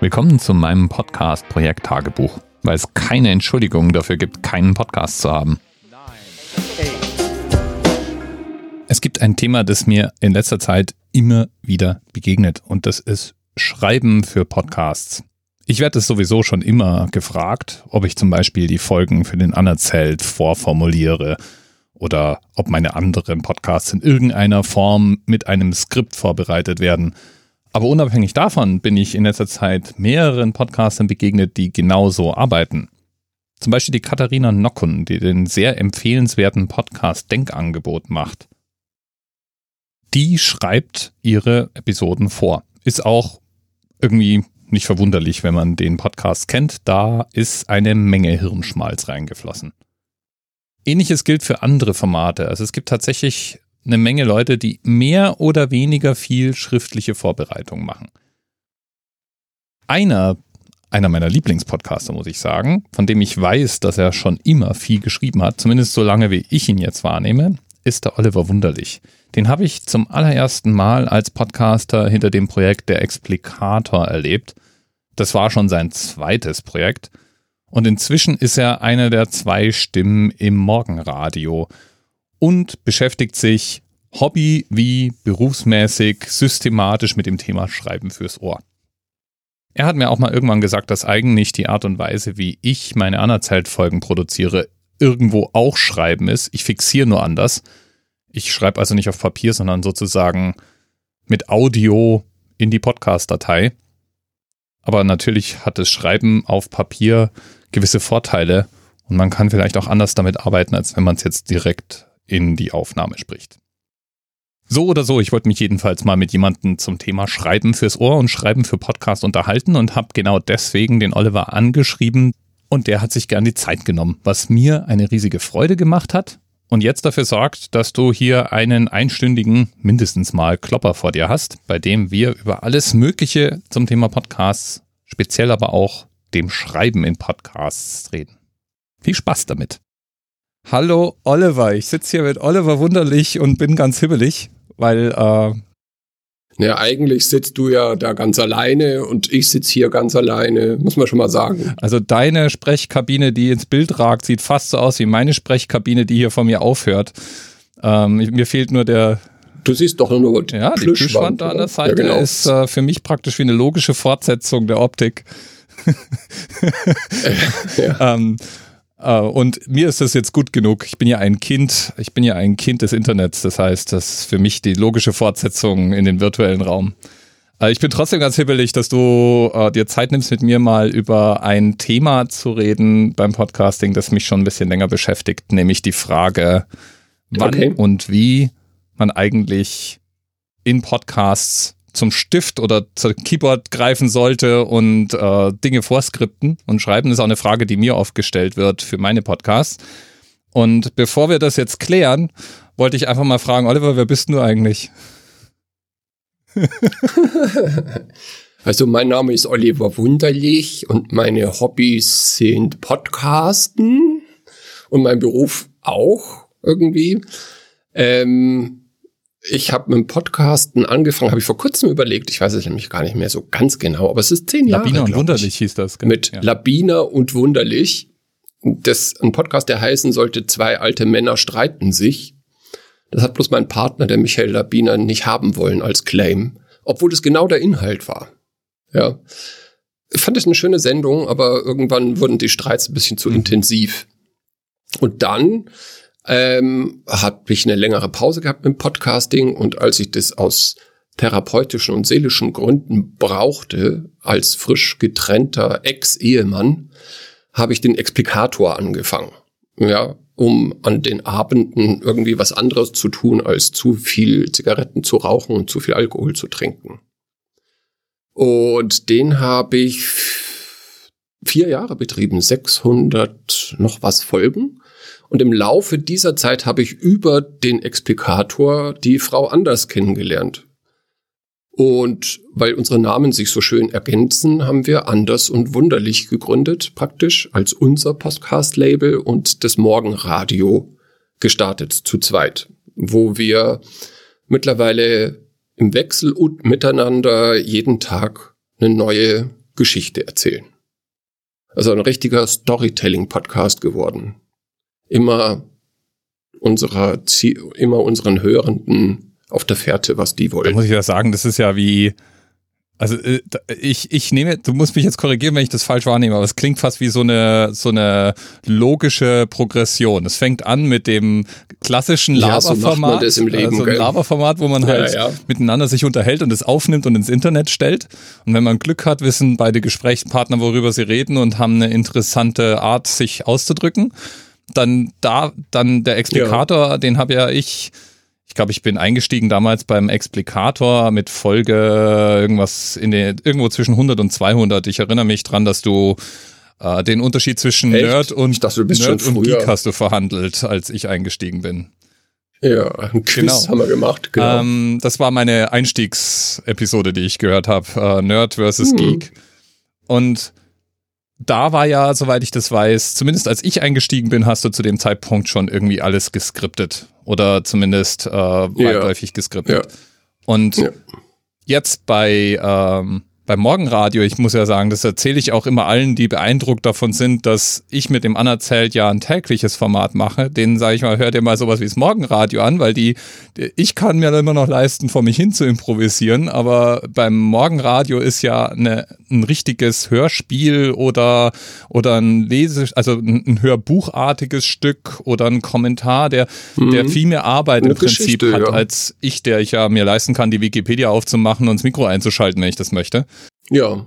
Willkommen zu meinem Podcast Projekt Tagebuch, weil es keine Entschuldigung dafür gibt, keinen Podcast zu haben. Es gibt ein Thema, das mir in letzter Zeit immer wieder begegnet und das ist Schreiben für Podcasts. Ich werde es sowieso schon immer gefragt, ob ich zum Beispiel die Folgen für den Anerzählt vorformuliere oder ob meine anderen Podcasts in irgendeiner Form mit einem Skript vorbereitet werden. Aber unabhängig davon bin ich in letzter Zeit mehreren Podcastern begegnet, die genauso arbeiten. Zum Beispiel die Katharina Nockun, die den sehr empfehlenswerten Podcast Denkangebot macht. Die schreibt ihre Episoden vor. Ist auch irgendwie nicht verwunderlich, wenn man den Podcast kennt. Da ist eine Menge Hirnschmalz reingeflossen. Ähnliches gilt für andere Formate. Also es gibt tatsächlich eine Menge Leute, die mehr oder weniger viel schriftliche Vorbereitung machen. Einer, einer meiner Lieblingspodcaster, muss ich sagen, von dem ich weiß, dass er schon immer viel geschrieben hat, zumindest so lange wie ich ihn jetzt wahrnehme, ist der Oliver Wunderlich. Den habe ich zum allerersten Mal als Podcaster hinter dem Projekt Der Explikator erlebt. Das war schon sein zweites Projekt. Und inzwischen ist er einer der zwei Stimmen im Morgenradio und beschäftigt sich Hobby wie berufsmäßig systematisch mit dem Thema Schreiben fürs Ohr. Er hat mir auch mal irgendwann gesagt, dass eigentlich die Art und Weise, wie ich meine Anerzählt-Folgen produziere, irgendwo auch Schreiben ist. Ich fixiere nur anders. Ich schreibe also nicht auf Papier, sondern sozusagen mit Audio in die Podcast-Datei. Aber natürlich hat das Schreiben auf Papier gewisse Vorteile und man kann vielleicht auch anders damit arbeiten, als wenn man es jetzt direkt in die Aufnahme spricht. So oder so, ich wollte mich jedenfalls mal mit jemandem zum Thema Schreiben fürs Ohr und Schreiben für Podcast unterhalten und habe genau deswegen den Oliver angeschrieben und der hat sich gern die Zeit genommen, was mir eine riesige Freude gemacht hat und jetzt dafür sorgt, dass du hier einen einstündigen, mindestens mal Klopper vor dir hast, bei dem wir über alles Mögliche zum Thema Podcasts, speziell aber auch dem Schreiben in Podcasts reden. Viel Spaß damit. Hallo Oliver, ich sitze hier mit Oliver Wunderlich und bin ganz hibbelig, weil äh, ja, eigentlich sitzt du ja da ganz alleine und ich sitze hier ganz alleine, muss man schon mal sagen. Also deine Sprechkabine, die ins Bild ragt, sieht fast so aus wie meine Sprechkabine, die hier vor mir aufhört. Ähm, mir fehlt nur der. Du siehst doch nur ja, die Plüschwand da an der Seite ja, genau. ist äh, für mich praktisch wie eine logische Fortsetzung der Optik. ja. ähm, äh, und mir ist das jetzt gut genug. Ich bin ja ein Kind, ich bin ja ein Kind des Internets. Das heißt, das ist für mich die logische Fortsetzung in den virtuellen Raum. Äh, ich bin trotzdem ganz hibbelig, dass du äh, dir Zeit nimmst, mit mir mal über ein Thema zu reden beim Podcasting, das mich schon ein bisschen länger beschäftigt, nämlich die Frage, wann okay. und wie man eigentlich in Podcasts zum Stift oder zum Keyboard greifen sollte und äh, Dinge vorskripten und schreiben, ist auch eine Frage, die mir oft gestellt wird für meine Podcasts. Und bevor wir das jetzt klären, wollte ich einfach mal fragen, Oliver, wer bist du eigentlich? also mein Name ist Oliver Wunderlich und meine Hobbys sind Podcasten und mein Beruf auch irgendwie. Ähm, ich habe mit dem Podcasten angefangen, habe ich vor kurzem überlegt, ich weiß es nämlich gar nicht mehr so ganz genau, aber es ist zehn Jahre. Labiner und Wunderlich hieß das. Gell? Mit ja. Labiner und Wunderlich. Das ein Podcast, der heißen sollte, zwei alte Männer streiten sich. Das hat bloß mein Partner, der Michael Labiner, nicht haben wollen als Claim, obwohl es genau der Inhalt war. Ja. Ich fand es eine schöne Sendung, aber irgendwann wurden die Streits ein bisschen zu mhm. intensiv. Und dann ähm, habe ich eine längere Pause gehabt mit dem Podcasting und als ich das aus therapeutischen und seelischen Gründen brauchte, als frisch getrennter Ex-Ehemann, habe ich den Explikator angefangen. Ja, um an den Abenden irgendwie was anderes zu tun, als zu viel Zigaretten zu rauchen und zu viel Alkohol zu trinken. Und den habe ich vier Jahre betrieben, 600 noch was Folgen. Und im Laufe dieser Zeit habe ich über den Explikator die Frau Anders kennengelernt. Und weil unsere Namen sich so schön ergänzen, haben wir Anders und Wunderlich gegründet, praktisch als unser Podcast-Label und das Morgenradio gestartet zu zweit, wo wir mittlerweile im Wechsel und miteinander jeden Tag eine neue Geschichte erzählen. Also ein richtiger Storytelling-Podcast geworden. Immer unserer, immer unseren Hörenden auf der Fährte, was die wollen. Da muss ich ja sagen, das ist ja wie, also äh, ich, ich nehme, du musst mich jetzt korrigieren, wenn ich das falsch wahrnehme, aber es klingt fast wie so eine so eine logische Progression. Es fängt an mit dem klassischen Laberformat, ja, so also ein Laberformat, wo man halt ja, ja. miteinander sich unterhält und es aufnimmt und ins Internet stellt. Und wenn man Glück hat, wissen beide Gesprächspartner, worüber sie reden und haben eine interessante Art, sich auszudrücken. Dann da, dann der Explikator, den habe ja ich ich glaube, ich bin eingestiegen damals beim Explikator mit Folge irgendwas in den, irgendwo zwischen 100 und 200. Ich erinnere mich dran, dass du äh, den Unterschied zwischen Echt? Nerd und dachte, Nerd und Geek hast du verhandelt, als ich eingestiegen bin. Ja, ein Quiz genau. haben wir gemacht. Genau. Ähm, das war meine Einstiegsepisode, die ich gehört habe. Äh, Nerd versus hm. Geek. Und da war ja, soweit ich das weiß, zumindest als ich eingestiegen bin, hast du zu dem Zeitpunkt schon irgendwie alles geskriptet oder zumindest äh, weitläufig ja. geskriptet. Ja. Und ja. jetzt bei ähm, beim Morgenradio, ich muss ja sagen, das erzähle ich auch immer allen, die beeindruckt davon sind, dass ich mit dem Anerzählt ja ein tägliches Format mache. Denen sage ich mal, hört ihr mal sowas wie das Morgenradio an, weil die, ich kann mir immer noch leisten, vor mich hin zu improvisieren, aber beim Morgenradio ist ja eine, ein richtiges Hörspiel oder, oder ein Lese, also ein, Hörbuchartiges Stück oder ein Kommentar, der, mhm. der viel mehr Arbeit eine im Prinzip hat, ja. als ich, der ich ja mir leisten kann, die Wikipedia aufzumachen und das Mikro einzuschalten, wenn ich das möchte. Ja,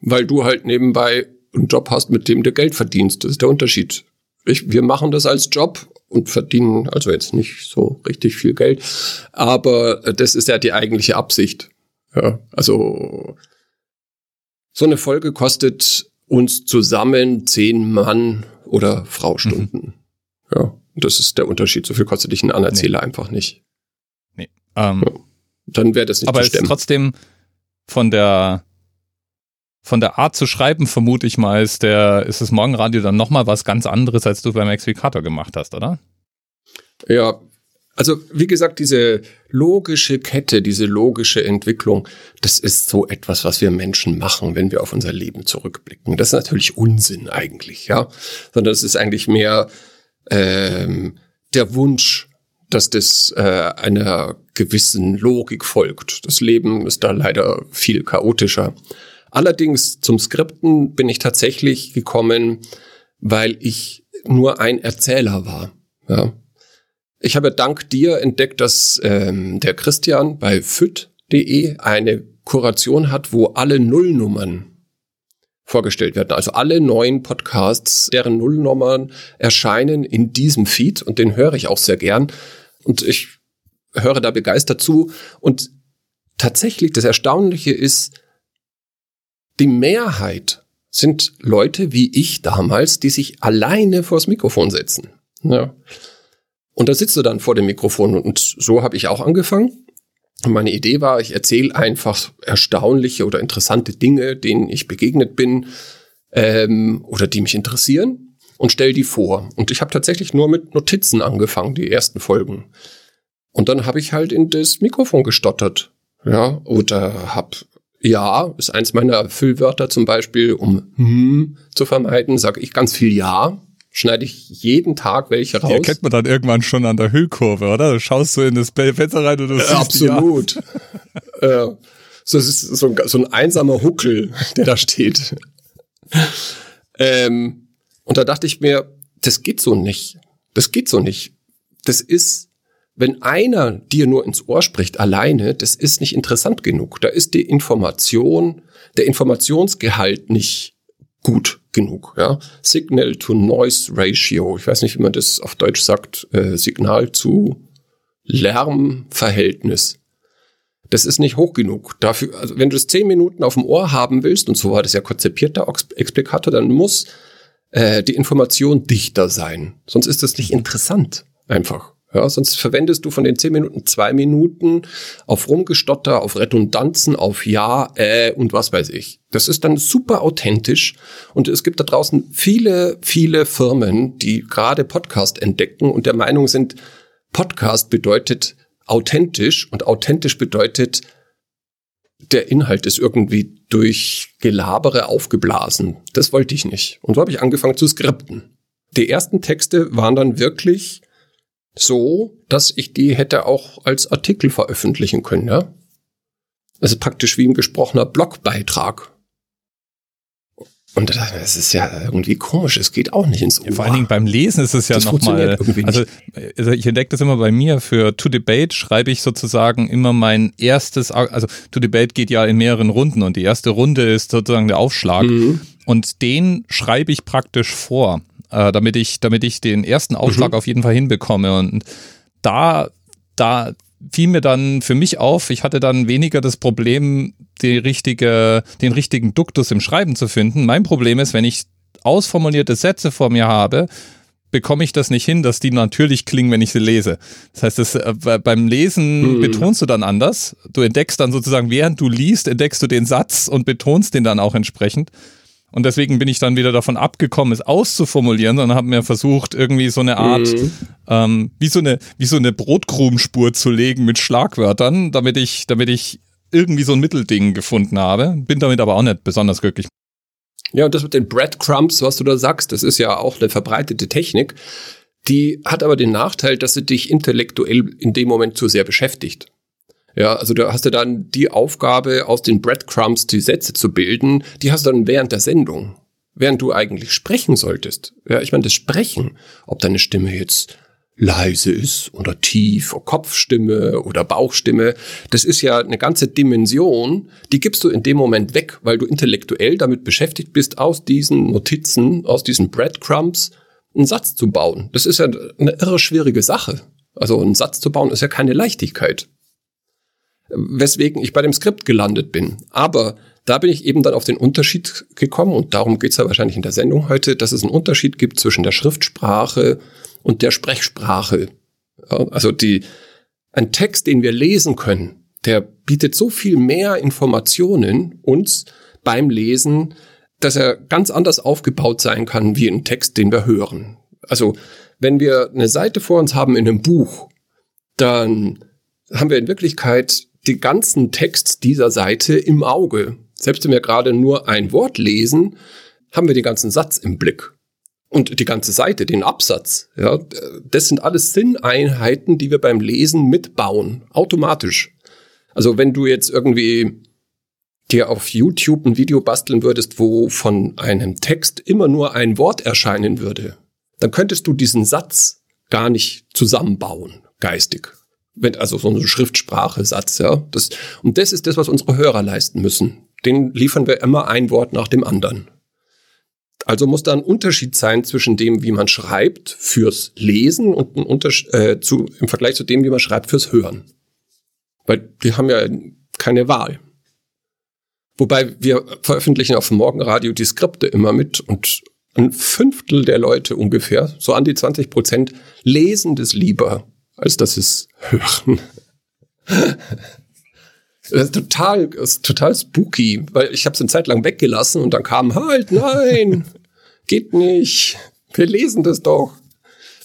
weil du halt nebenbei einen Job hast, mit dem du Geld verdienst. Das ist der Unterschied. Ich, wir machen das als Job und verdienen also jetzt nicht so richtig viel Geld, aber das ist ja die eigentliche Absicht. Ja, also so eine Folge kostet uns zusammen zehn Mann oder Frau Stunden. Mhm. Ja, das ist der Unterschied. So viel kostet dich ein Anerzähler nee. einfach nicht. Nee. Ähm, ja. Dann wäre das nicht aber zu stemmen. Aber trotzdem von der von der Art zu schreiben, vermute ich mal, ist, der, ist das Morgenradio dann nochmal was ganz anderes, als du beim Explikator gemacht hast, oder? Ja, also wie gesagt, diese logische Kette, diese logische Entwicklung, das ist so etwas, was wir Menschen machen, wenn wir auf unser Leben zurückblicken. Das ist natürlich Unsinn eigentlich, ja, sondern es ist eigentlich mehr ähm, der Wunsch, dass das äh, einer gewissen Logik folgt. Das Leben ist da leider viel chaotischer. Allerdings zum Skripten bin ich tatsächlich gekommen, weil ich nur ein Erzähler war. Ja. Ich habe dank dir entdeckt, dass ähm, der Christian bei füt.de eine Kuration hat, wo alle Nullnummern vorgestellt werden. Also alle neuen Podcasts, deren Nullnummern erscheinen in diesem Feed und den höre ich auch sehr gern. Und ich höre da begeistert zu. Und tatsächlich, das Erstaunliche ist, die Mehrheit sind Leute wie ich damals, die sich alleine vors Mikrofon setzen. Ja. Und da sitzt du dann vor dem Mikrofon und so habe ich auch angefangen. meine Idee war, ich erzähle einfach erstaunliche oder interessante Dinge, denen ich begegnet bin ähm, oder die mich interessieren und stell die vor. Und ich habe tatsächlich nur mit Notizen angefangen, die ersten Folgen. Und dann habe ich halt in das Mikrofon gestottert. Ja, oder habe ja, ist eins meiner Füllwörter zum Beispiel, um hm zu vermeiden, sage ich ganz viel Ja. Schneide ich jeden Tag welche raus. Die erkennt man dann irgendwann schon an der Hüllkurve, oder? Du schaust so in das Fenster rein und du äh, siehst Absolut. Ja. äh, so, es ist so ein, so ein einsamer Huckel, der da steht. ähm, und da dachte ich mir, das geht so nicht. Das geht so nicht. Das ist wenn einer dir nur ins Ohr spricht alleine, das ist nicht interessant genug. Da ist die Information, der Informationsgehalt nicht gut genug. Ja? Signal to Noise Ratio, ich weiß nicht, wie man das auf Deutsch sagt, äh, Signal zu Lärmverhältnis. Das ist nicht hoch genug. Dafür, also wenn du es zehn Minuten auf dem Ohr haben willst, und so war das ja konzipiert, der Explikator, dann muss äh, die Information dichter sein. Sonst ist das nicht interessant. Einfach. Ja, sonst verwendest du von den zehn Minuten zwei Minuten auf Rumgestotter, auf Redundanzen, auf Ja, äh und was weiß ich. Das ist dann super authentisch und es gibt da draußen viele, viele Firmen, die gerade Podcast entdecken und der Meinung sind, Podcast bedeutet authentisch und authentisch bedeutet der Inhalt ist irgendwie durch Gelabere aufgeblasen. Das wollte ich nicht. Und so habe ich angefangen zu skripten. Die ersten Texte waren dann wirklich so, dass ich die hätte auch als Artikel veröffentlichen können, ja. Ist praktisch wie ein gesprochener Blogbeitrag. Und das ist ja irgendwie komisch, es geht auch nicht ins Ohr. Vor allen Dingen beim Lesen ist es ja nochmal, also, also ich entdecke das immer bei mir, für To Debate schreibe ich sozusagen immer mein erstes, also To Debate geht ja in mehreren Runden und die erste Runde ist sozusagen der Aufschlag mhm. und den schreibe ich praktisch vor, äh, damit ich, damit ich den ersten Aufschlag mhm. auf jeden Fall hinbekomme und da, da fiel mir dann für mich auf, ich hatte dann weniger das Problem, die richtige, den richtigen Duktus im Schreiben zu finden. Mein Problem ist, wenn ich ausformulierte Sätze vor mir habe, bekomme ich das nicht hin, dass die natürlich klingen, wenn ich sie lese. Das heißt, das, äh, beim Lesen mhm. betonst du dann anders. Du entdeckst dann sozusagen, während du liest, entdeckst du den Satz und betonst den dann auch entsprechend. Und deswegen bin ich dann wieder davon abgekommen, es auszuformulieren, sondern habe mir versucht, irgendwie so eine Art, mhm. ähm, wie so eine, wie so eine Brotkrumenspur zu legen mit Schlagwörtern, damit ich, damit ich irgendwie so ein Mittelding gefunden habe. Bin damit aber auch nicht besonders glücklich. Ja, und das mit den Breadcrumbs, was du da sagst, das ist ja auch eine verbreitete Technik. Die hat aber den Nachteil, dass sie dich intellektuell in dem Moment zu sehr beschäftigt. Ja, also da hast du dann die Aufgabe, aus den Breadcrumbs die Sätze zu bilden, die hast du dann während der Sendung, während du eigentlich sprechen solltest. Ja, ich meine, das Sprechen, ob deine Stimme jetzt leise ist oder tief, Kopfstimme oder Bauchstimme, das ist ja eine ganze Dimension, die gibst du in dem Moment weg, weil du intellektuell damit beschäftigt bist, aus diesen Notizen, aus diesen Breadcrumbs einen Satz zu bauen. Das ist ja eine irre schwierige Sache. Also einen Satz zu bauen ist ja keine Leichtigkeit weswegen ich bei dem Skript gelandet bin. Aber da bin ich eben dann auf den Unterschied gekommen und darum geht's ja wahrscheinlich in der Sendung heute, dass es einen Unterschied gibt zwischen der Schriftsprache und der Sprechsprache. Also die, ein Text, den wir lesen können, der bietet so viel mehr Informationen uns beim Lesen, dass er ganz anders aufgebaut sein kann wie ein Text, den wir hören. Also wenn wir eine Seite vor uns haben in einem Buch, dann haben wir in Wirklichkeit den ganzen Text dieser Seite im Auge. Selbst wenn wir gerade nur ein Wort lesen, haben wir den ganzen Satz im Blick. Und die ganze Seite, den Absatz, ja, das sind alles Sinneinheiten, die wir beim Lesen mitbauen, automatisch. Also wenn du jetzt irgendwie dir auf YouTube ein Video basteln würdest, wo von einem Text immer nur ein Wort erscheinen würde, dann könntest du diesen Satz gar nicht zusammenbauen, geistig wenn, also so eine Schriftsprache-Satz, ja. Das, und das ist das, was unsere Hörer leisten müssen. Den liefern wir immer ein Wort nach dem anderen. Also muss da ein Unterschied sein zwischen dem, wie man schreibt fürs Lesen und ein äh, zu, im Vergleich zu dem, wie man schreibt fürs Hören. Weil die haben ja keine Wahl. Wobei wir veröffentlichen auf dem Morgenradio die Skripte immer mit und ein Fünftel der Leute ungefähr, so an die 20 Prozent, lesen das lieber als dass sie es hören. Das ist total, das ist total spooky, weil ich habe es eine Zeit lang weggelassen und dann kam halt, nein, geht nicht, wir lesen das doch,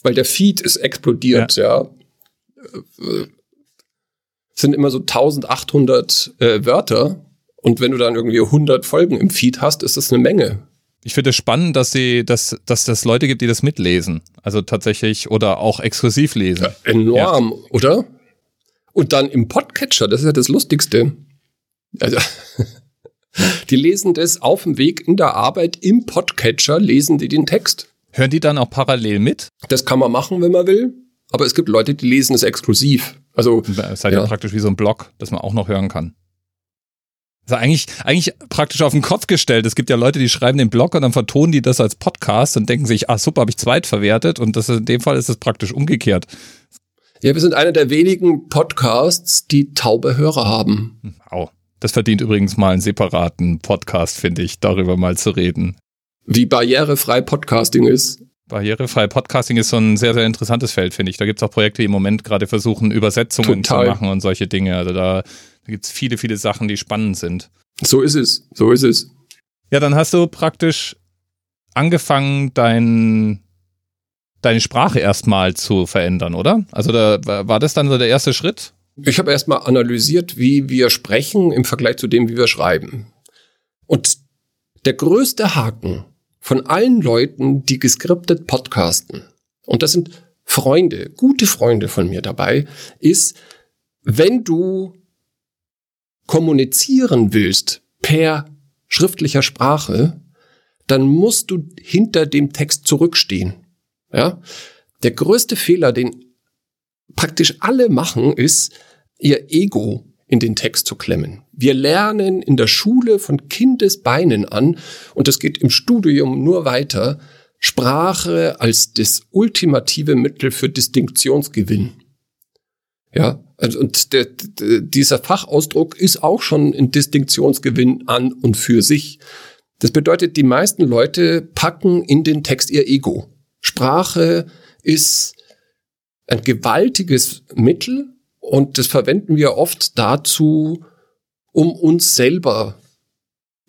weil der Feed ist explodiert, ja. ja. Es sind immer so 1800 äh, Wörter und wenn du dann irgendwie 100 Folgen im Feed hast, ist das eine Menge. Ich finde es spannend, dass sie, dass, dass das Leute gibt, die das mitlesen. Also tatsächlich oder auch exklusiv lesen. Ja, enorm, ja. oder? Und dann im Podcatcher, das ist ja das Lustigste. Also, die lesen das auf dem Weg in der Arbeit im Podcatcher, lesen die den Text. Hören die dann auch parallel mit? Das kann man machen, wenn man will. Aber es gibt Leute, die lesen es exklusiv. Also, es ist halt ja. praktisch wie so ein Blog, das man auch noch hören kann. Also eigentlich, eigentlich praktisch auf den Kopf gestellt. Es gibt ja Leute, die schreiben den Blog und dann vertonen die das als Podcast und denken sich, ah super, habe ich zweitverwertet und das in dem Fall ist es praktisch umgekehrt. Ja, wir sind einer der wenigen Podcasts, die taube Hörer haben. Au. Das verdient übrigens mal einen separaten Podcast, finde ich, darüber mal zu reden. Wie barrierefrei Podcasting ist. Barrierefrei Podcasting ist so ein sehr, sehr interessantes Feld, finde ich. Da gibt es auch Projekte, die im Moment gerade versuchen, Übersetzungen Total. zu machen und solche Dinge. Also da da gibt es viele, viele Sachen, die spannend sind. So ist es. So ist es. Ja, dann hast du praktisch angefangen, dein, deine Sprache erstmal zu verändern, oder? Also da war das dann so der erste Schritt? Ich habe erstmal analysiert, wie wir sprechen im Vergleich zu dem, wie wir schreiben. Und der größte Haken von allen Leuten, die geskriptet podcasten, und das sind Freunde, gute Freunde von mir dabei, ist, wenn du kommunizieren willst per schriftlicher Sprache, dann musst du hinter dem Text zurückstehen. Ja? Der größte Fehler, den praktisch alle machen, ist, ihr Ego in den Text zu klemmen. Wir lernen in der Schule von Kindesbeinen an, und das geht im Studium nur weiter, Sprache als das ultimative Mittel für Distinktionsgewinn. Ja, und der, dieser Fachausdruck ist auch schon ein Distinktionsgewinn an und für sich. Das bedeutet, die meisten Leute packen in den Text ihr Ego. Sprache ist ein gewaltiges Mittel und das verwenden wir oft dazu, um uns selber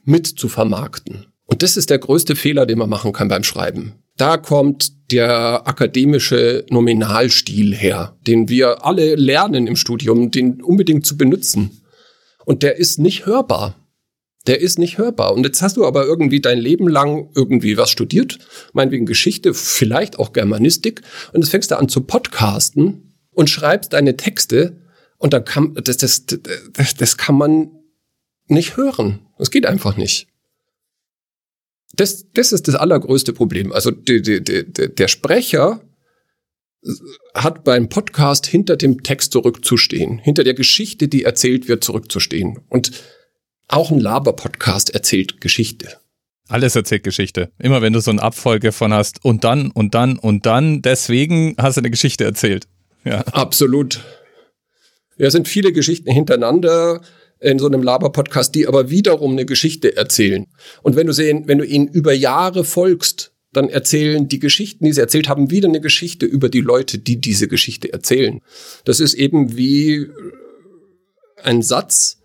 mit zu vermarkten. Und das ist der größte Fehler, den man machen kann beim Schreiben. Da kommt der akademische Nominalstil her, den wir alle lernen im Studium, den unbedingt zu benutzen. Und der ist nicht hörbar. Der ist nicht hörbar. Und jetzt hast du aber irgendwie dein Leben lang irgendwie was studiert, meinetwegen Geschichte, vielleicht auch Germanistik, und jetzt fängst du an zu podcasten und schreibst deine Texte und dann kann, das, das, das, das kann man nicht hören. Das geht einfach nicht. Das, das ist das allergrößte Problem. Also die, die, die, der Sprecher hat beim Podcast hinter dem Text zurückzustehen, hinter der Geschichte, die erzählt wird, zurückzustehen. Und auch ein Laber-Podcast erzählt Geschichte. Alles erzählt Geschichte. Immer wenn du so eine Abfolge von hast und dann und dann und dann, deswegen hast du eine Geschichte erzählt. Ja. Absolut. Ja, es sind viele Geschichten hintereinander in so einem Laber-Podcast, die aber wiederum eine Geschichte erzählen. Und wenn du sehen, wenn du ihnen über Jahre folgst, dann erzählen die Geschichten, die sie erzählt haben, wieder eine Geschichte über die Leute, die diese Geschichte erzählen. Das ist eben wie ein Satz,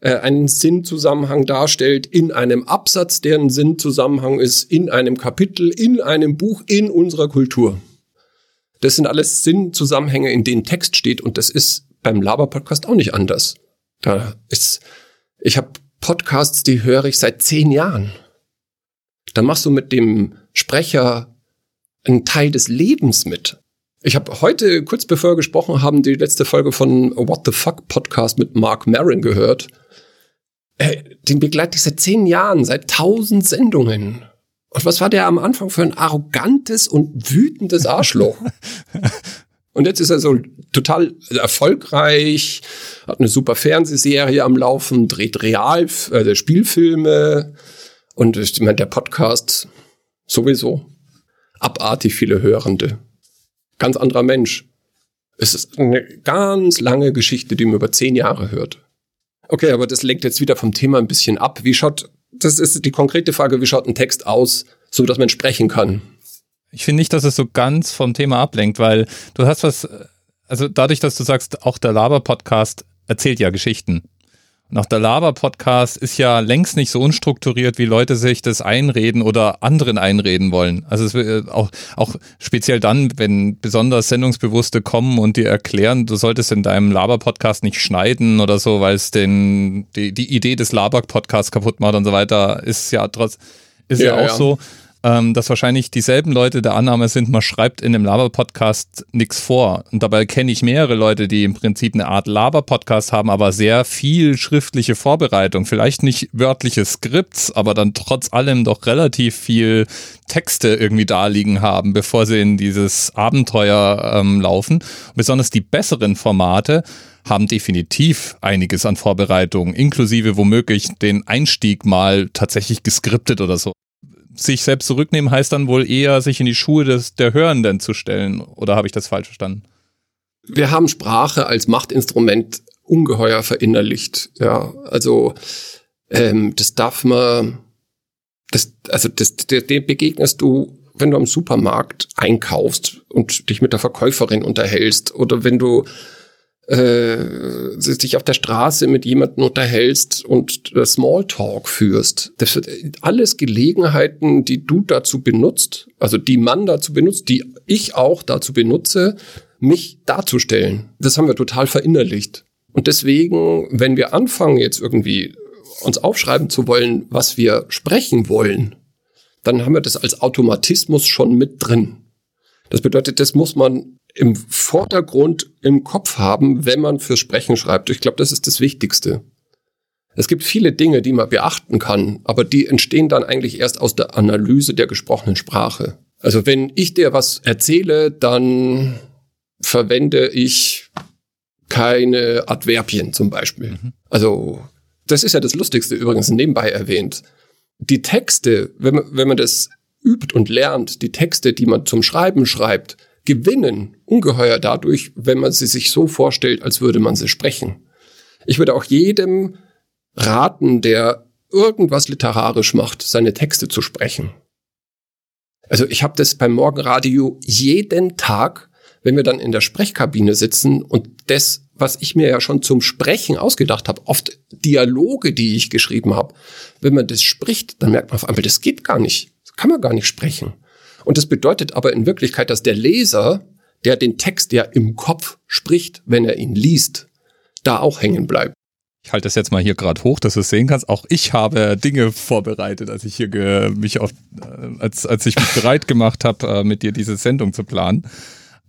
äh, einen Sinnzusammenhang darstellt in einem Absatz, der ein Sinnzusammenhang ist in einem Kapitel, in einem Buch, in unserer Kultur. Das sind alles Sinnzusammenhänge, in denen Text steht und das ist beim Laber-Podcast auch nicht anders. Da ist, ich habe Podcasts, die höre ich seit zehn Jahren. Da machst du mit dem Sprecher einen Teil des Lebens mit. Ich habe heute, kurz bevor wir gesprochen haben, die letzte Folge von What the Fuck Podcast mit Mark Maron gehört. Äh, den begleite ich seit zehn Jahren, seit tausend Sendungen. Und was war der am Anfang für ein arrogantes und wütendes Arschloch? Und jetzt ist er so total erfolgreich, hat eine super Fernsehserie am Laufen, dreht Real, äh, Spielfilme und ich meine, der Podcast sowieso abartig viele Hörende. Ganz anderer Mensch. Es ist eine ganz lange Geschichte, die man über zehn Jahre hört. Okay, aber das lenkt jetzt wieder vom Thema ein bisschen ab. Wie schaut, das ist die konkrete Frage, wie schaut ein Text aus, so dass man sprechen kann? Ich finde nicht, dass es so ganz vom Thema ablenkt, weil du hast was, also dadurch, dass du sagst, auch der Laber-Podcast erzählt ja Geschichten. Und auch der Laber-Podcast ist ja längst nicht so unstrukturiert, wie Leute sich das einreden oder anderen einreden wollen. Also es wird auch, auch speziell dann, wenn besonders Sendungsbewusste kommen und dir erklären, du solltest in deinem Laber-Podcast nicht schneiden oder so, weil es den, die, die Idee des Laber-Podcasts kaputt macht und so weiter, ist ja trotz, ist ja, ja auch ja. so ähm, dass wahrscheinlich dieselben Leute der Annahme sind, man schreibt in dem Laber-Podcast nichts vor. Und dabei kenne ich mehrere Leute, die im Prinzip eine Art Laber-Podcast haben, aber sehr viel schriftliche Vorbereitung. Vielleicht nicht wörtliche Skripts, aber dann trotz allem doch relativ viel Texte irgendwie da liegen haben, bevor sie in dieses Abenteuer ähm, laufen. Besonders die besseren Formate haben definitiv einiges an Vorbereitung, inklusive womöglich den Einstieg mal tatsächlich geskriptet oder so sich selbst zurücknehmen heißt dann wohl eher, sich in die Schuhe des, der Hörenden zu stellen. Oder habe ich das falsch verstanden? Wir haben Sprache als Machtinstrument ungeheuer verinnerlicht. Ja, also ähm, das darf man, das, also das, dem begegnest du, wenn du am Supermarkt einkaufst und dich mit der Verkäuferin unterhältst oder wenn du äh, dich auf der Straße mit jemandem unterhältst und äh, Smalltalk führst. Das sind alles Gelegenheiten, die du dazu benutzt, also die man dazu benutzt, die ich auch dazu benutze, mich darzustellen. Das haben wir total verinnerlicht. Und deswegen, wenn wir anfangen, jetzt irgendwie uns aufschreiben zu wollen, was wir sprechen wollen, dann haben wir das als Automatismus schon mit drin. Das bedeutet, das muss man im Vordergrund im Kopf haben, wenn man fürs Sprechen schreibt. Ich glaube, das ist das Wichtigste. Es gibt viele Dinge, die man beachten kann, aber die entstehen dann eigentlich erst aus der Analyse der gesprochenen Sprache. Also wenn ich dir was erzähle, dann verwende ich keine Adverbien zum Beispiel. Mhm. Also das ist ja das Lustigste übrigens nebenbei erwähnt. Die Texte, wenn man, wenn man das übt und lernt, die Texte, die man zum Schreiben schreibt, gewinnen ungeheuer dadurch, wenn man sie sich so vorstellt, als würde man sie sprechen. Ich würde auch jedem raten, der irgendwas literarisch macht, seine Texte zu sprechen. Also ich habe das beim Morgenradio jeden Tag, wenn wir dann in der Sprechkabine sitzen und das, was ich mir ja schon zum Sprechen ausgedacht habe, oft Dialoge, die ich geschrieben habe, wenn man das spricht, dann merkt man auf einmal, das geht gar nicht, das kann man gar nicht sprechen. Und das bedeutet aber in Wirklichkeit, dass der Leser, der den Text ja im Kopf spricht, wenn er ihn liest, da auch hängen bleibt. Ich halte das jetzt mal hier gerade hoch, dass du es sehen kannst. Auch ich habe Dinge vorbereitet, als ich hier mich auf, äh, als, als ich mich bereit gemacht habe, äh, mit dir diese Sendung zu planen.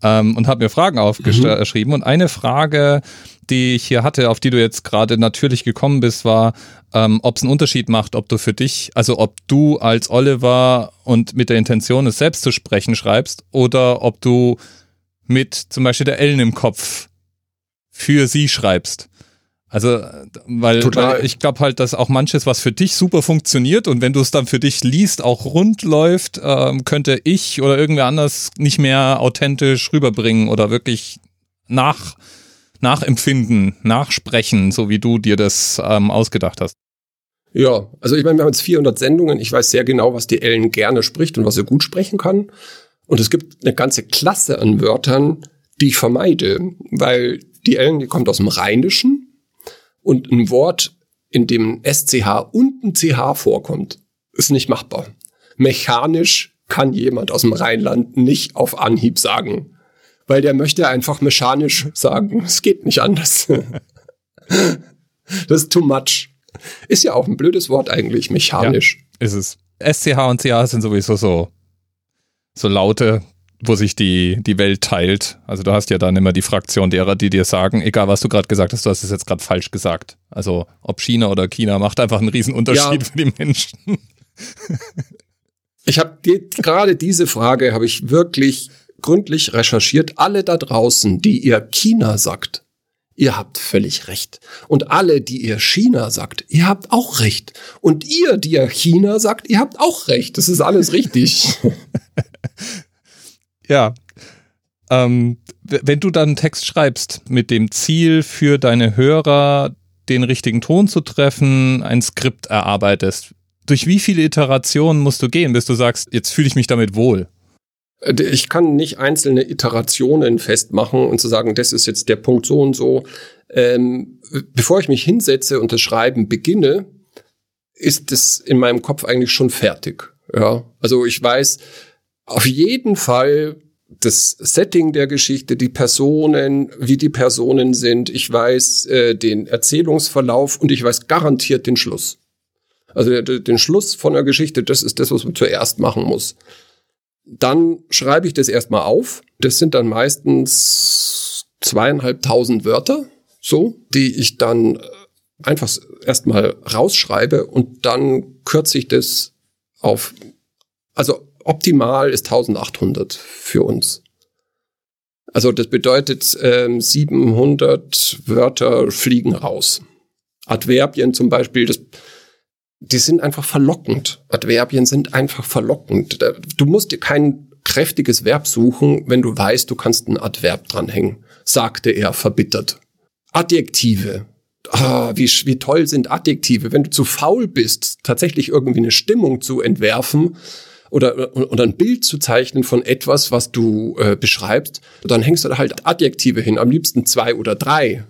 Ähm, und habe mir Fragen aufgeschrieben. Mhm. Und eine Frage, die ich hier hatte, auf die du jetzt gerade natürlich gekommen bist, war, ähm, ob es einen Unterschied macht, ob du für dich, also ob du als Oliver und mit der Intention, es selbst zu sprechen, schreibst, oder ob du mit zum Beispiel der Ellen im Kopf für sie schreibst. Also, weil, weil ich glaube halt, dass auch manches, was für dich super funktioniert und wenn du es dann für dich liest, auch rund läuft, ähm, könnte ich oder irgendwer anders nicht mehr authentisch rüberbringen oder wirklich nach, nachempfinden, nachsprechen, so wie du dir das ähm, ausgedacht hast. Ja, also ich meine, wir haben jetzt 400 Sendungen. Ich weiß sehr genau, was die Ellen gerne spricht und was sie gut sprechen kann. Und es gibt eine ganze Klasse an Wörtern, die ich vermeide, weil die Ellen, die kommt aus dem Rheinischen und ein Wort, in dem SCH und ein CH vorkommt, ist nicht machbar. Mechanisch kann jemand aus dem Rheinland nicht auf Anhieb sagen, weil der möchte einfach mechanisch sagen. Es geht nicht anders. das ist too much. Ist ja auch ein blödes Wort eigentlich, mechanisch. Ja, ist es. SCH und CH sind sowieso so, so Laute, wo sich die, die Welt teilt. Also du hast ja dann immer die Fraktion derer, die dir sagen, egal was du gerade gesagt hast, du hast es jetzt gerade falsch gesagt. Also ob China oder China macht einfach einen riesen Unterschied ja. für die Menschen. ich habe die, gerade diese Frage habe ich wirklich gründlich recherchiert. Alle da draußen, die ihr China sagt, ihr habt völlig recht. Und alle, die ihr China sagt, ihr habt auch recht. Und ihr, die ihr China sagt, ihr habt auch recht. Das ist alles richtig. Ja. Ähm, wenn du dann einen Text schreibst mit dem Ziel für deine Hörer, den richtigen Ton zu treffen, ein Skript erarbeitest, durch wie viele Iterationen musst du gehen, bis du sagst, jetzt fühle ich mich damit wohl? Äh, ich kann nicht einzelne Iterationen festmachen und zu sagen, das ist jetzt der Punkt so und so. Ähm, bevor ich mich hinsetze und das Schreiben beginne, ist es in meinem Kopf eigentlich schon fertig. Ja, also ich weiß, auf jeden Fall das Setting der Geschichte, die Personen, wie die Personen sind. Ich weiß äh, den Erzählungsverlauf und ich weiß garantiert den Schluss. Also den Schluss von der Geschichte, das ist das, was man zuerst machen muss. Dann schreibe ich das erstmal auf. Das sind dann meistens zweieinhalbtausend Wörter, so, die ich dann äh, einfach erstmal rausschreibe und dann kürze ich das auf, also optimal ist 1800 für uns. Also das bedeutet, ähm, 700 Wörter fliegen raus. Adverbien zum Beispiel, das, die sind einfach verlockend. Adverbien sind einfach verlockend. Du musst dir kein kräftiges Verb suchen, wenn du weißt, du kannst ein Adverb dranhängen, sagte er verbittert. Adjektive. Ah, wie, wie toll sind Adjektive. Wenn du zu faul bist, tatsächlich irgendwie eine Stimmung zu entwerfen, oder, oder ein Bild zu zeichnen von etwas, was du äh, beschreibst, dann hängst du da halt Adjektive hin, am liebsten zwei oder drei.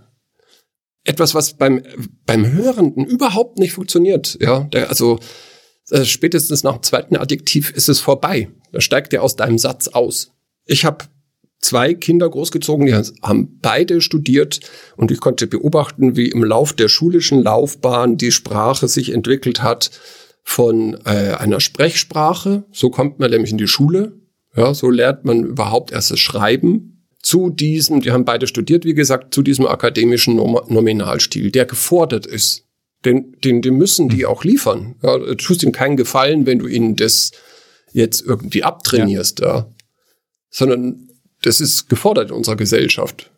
Etwas, was beim, beim Hörenden überhaupt nicht funktioniert. Ja, der, also äh, spätestens nach dem zweiten Adjektiv ist es vorbei. Da steigt er aus deinem Satz aus. Ich habe zwei Kinder großgezogen, die haben beide studiert und ich konnte beobachten, wie im Lauf der schulischen Laufbahn die Sprache sich entwickelt hat von äh, einer Sprechsprache, so kommt man nämlich in die Schule, ja, so lernt man überhaupt erst das Schreiben, zu diesem, die haben beide studiert, wie gesagt, zu diesem akademischen Nom Nominalstil, der gefordert ist. Den, den, den müssen die hm. auch liefern. Ja, du tust ihnen keinen Gefallen, wenn du ihnen das jetzt irgendwie abtrainierst, ja. ja. Sondern das ist gefordert in unserer Gesellschaft.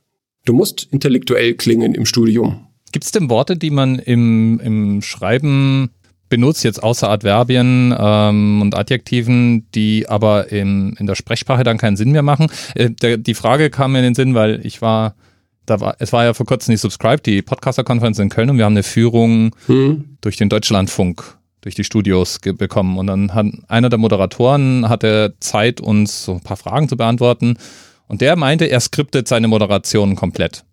Du musst intellektuell klingen im Studium. Gibt es denn Worte, die man im, im Schreiben benutzt, jetzt außer Adverbien ähm, und Adjektiven, die aber im, in der Sprechsprache dann keinen Sinn mehr machen? Äh, der, die Frage kam mir in den Sinn, weil ich war, da war, es war ja vor kurzem die Subscribe, die Podcaster-Konferenz in Köln und wir haben eine Führung hm. durch den Deutschlandfunk durch die Studios bekommen. Und dann hat einer der Moderatoren hatte Zeit, uns so ein paar Fragen zu beantworten. Und der meinte, er skriptet seine Moderation komplett.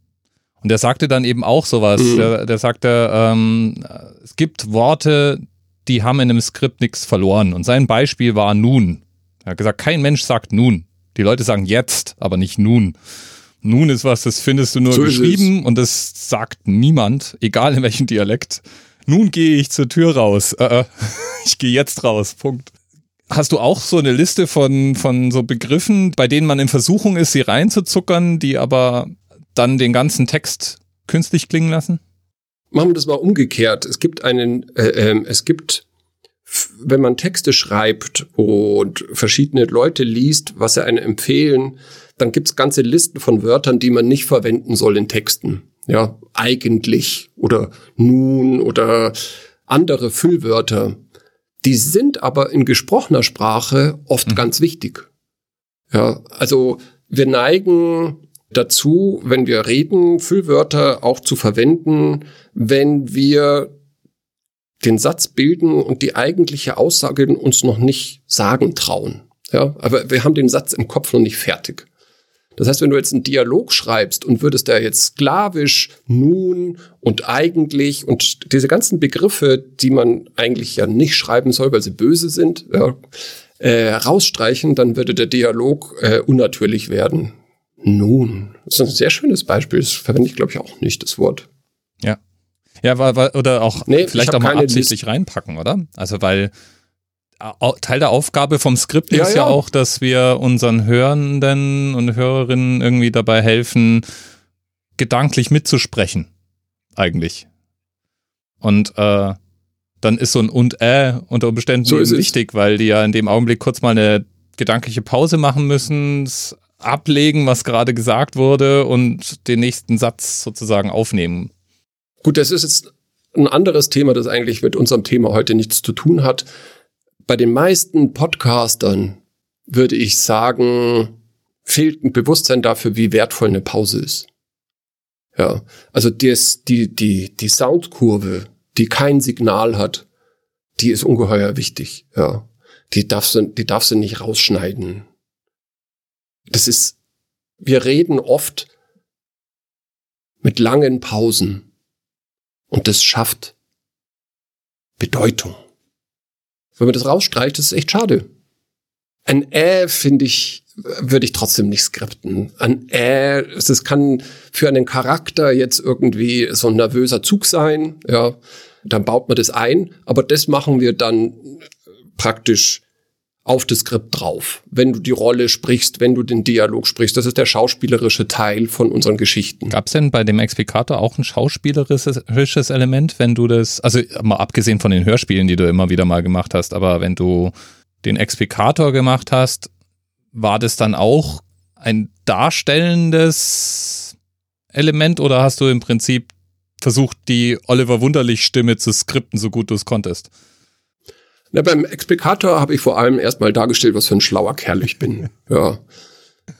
Und der sagte dann eben auch sowas. Mhm. Der, der, sagte, ähm, es gibt Worte, die haben in einem Skript nichts verloren. Und sein Beispiel war nun. Er hat gesagt, kein Mensch sagt nun. Die Leute sagen jetzt, aber nicht nun. Nun ist was, das findest du nur so geschrieben und das sagt niemand, egal in welchem Dialekt. Nun gehe ich zur Tür raus. Äh, äh ich gehe jetzt raus. Punkt. Hast du auch so eine Liste von, von so Begriffen, bei denen man in Versuchung ist, sie reinzuzuckern, die aber dann den ganzen Text künstlich klingen lassen? Machen wir das mal umgekehrt. Es gibt einen, äh, äh, es gibt, wenn man Texte schreibt und verschiedene Leute liest, was sie einem empfehlen, dann gibt's ganze Listen von Wörtern, die man nicht verwenden soll in Texten. Ja, eigentlich oder nun oder andere Füllwörter. Die sind aber in gesprochener Sprache oft mhm. ganz wichtig. Ja, also wir neigen dazu, wenn wir reden, Füllwörter auch zu verwenden, wenn wir den Satz bilden und die eigentliche Aussage uns noch nicht sagen trauen. Ja, aber wir haben den Satz im Kopf noch nicht fertig. Das heißt, wenn du jetzt einen Dialog schreibst und würdest da jetzt sklavisch, nun und eigentlich und diese ganzen Begriffe, die man eigentlich ja nicht schreiben soll, weil sie böse sind, ja, äh, rausstreichen, dann würde der Dialog äh, unnatürlich werden. Nun, das ist ein sehr schönes Beispiel. Das verwende ich, glaube ich, auch nicht, das Wort. Ja. Ja, war, war, oder auch nee, vielleicht auch mal absichtlich List. reinpacken, oder? Also, weil Teil der Aufgabe vom Skript ja, ist ja, ja, auch, dass wir unseren Hörenden und Hörerinnen irgendwie dabei helfen, gedanklich mitzusprechen. Eigentlich. Und äh, dann ist so ein und äh unter Umständen so wichtig, weil die ja in dem Augenblick kurz mal eine gedankliche Pause machen müssen, ablegen, was gerade gesagt wurde und den nächsten Satz sozusagen aufnehmen. Gut, das ist jetzt ein anderes Thema, das eigentlich mit unserem Thema heute nichts zu tun hat bei den meisten Podcastern würde ich sagen, fehlt ein Bewusstsein dafür, wie wertvoll eine Pause ist. Ja, also das, die, die, die Soundkurve, die kein Signal hat, die ist ungeheuer wichtig. Ja, die darfst du, die darfst du nicht rausschneiden. Das ist, wir reden oft mit langen Pausen und das schafft Bedeutung. Wenn man das rausstreicht, ist es echt schade. Ein Äh, finde ich, würde ich trotzdem nicht skripten. Ein Äh, es kann für einen Charakter jetzt irgendwie so ein nervöser Zug sein, ja. Dann baut man das ein, aber das machen wir dann praktisch auf das Skript drauf, wenn du die Rolle sprichst, wenn du den Dialog sprichst. Das ist der schauspielerische Teil von unseren Geschichten. Gab es denn bei dem Explikator auch ein schauspielerisches Element, wenn du das, also mal abgesehen von den Hörspielen, die du immer wieder mal gemacht hast, aber wenn du den Explikator gemacht hast, war das dann auch ein darstellendes Element oder hast du im Prinzip versucht, die Oliver Wunderlich Stimme zu skripten, so gut du es konntest? Na, beim Explikator habe ich vor allem erstmal dargestellt, was für ein schlauer Kerl ich bin. Ja.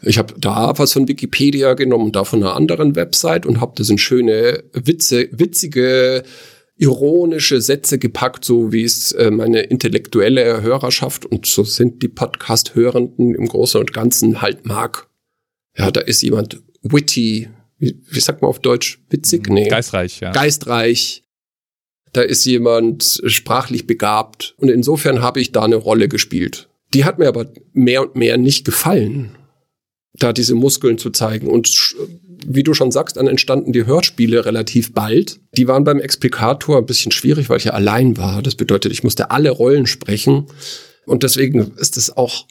Ich habe da was von Wikipedia genommen da von einer anderen Website und habe das in schöne, Witze, witzige, ironische Sätze gepackt, so wie es äh, meine intellektuelle Hörerschaft und so sind die Podcast-Hörenden im Großen und Ganzen halt mag. Ja, da ist jemand witty, wie, wie sagt man auf Deutsch? Witzig? Nee. Geistreich, ja. Geistreich da ist jemand sprachlich begabt und insofern habe ich da eine Rolle gespielt. Die hat mir aber mehr und mehr nicht gefallen. da diese Muskeln zu zeigen. Und wie du schon sagst, dann entstanden die Hörspiele relativ bald. Die waren beim Explikator ein bisschen schwierig, weil ich ja allein war. Das bedeutet, ich musste alle Rollen sprechen. Und deswegen ist es auch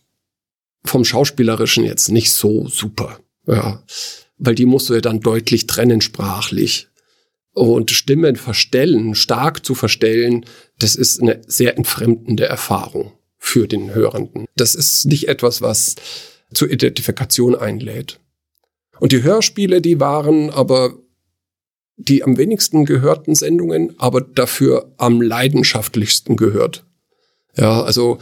vom Schauspielerischen jetzt nicht so super. Ja. Weil die musst du ja dann deutlich trennen sprachlich. Und Stimmen verstellen, stark zu verstellen, das ist eine sehr entfremdende Erfahrung für den Hörenden. Das ist nicht etwas, was zur Identifikation einlädt. Und die Hörspiele, die waren aber die am wenigsten gehörten Sendungen, aber dafür am leidenschaftlichsten gehört. Ja, also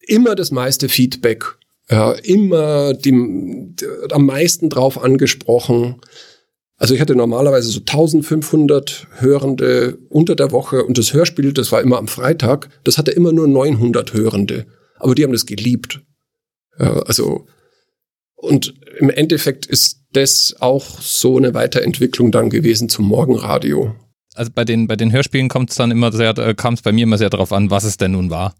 immer das meiste Feedback, ja, immer die, am meisten drauf angesprochen. Also ich hatte normalerweise so 1500 Hörende unter der Woche und das Hörspiel, das war immer am Freitag, das hatte immer nur 900 Hörende. Aber die haben das geliebt. Ja, also, und im Endeffekt ist das auch so eine Weiterentwicklung dann gewesen zum Morgenradio. Also bei den, bei den Hörspielen kommt es dann immer sehr, äh, kam es bei mir immer sehr darauf an, was es denn nun war.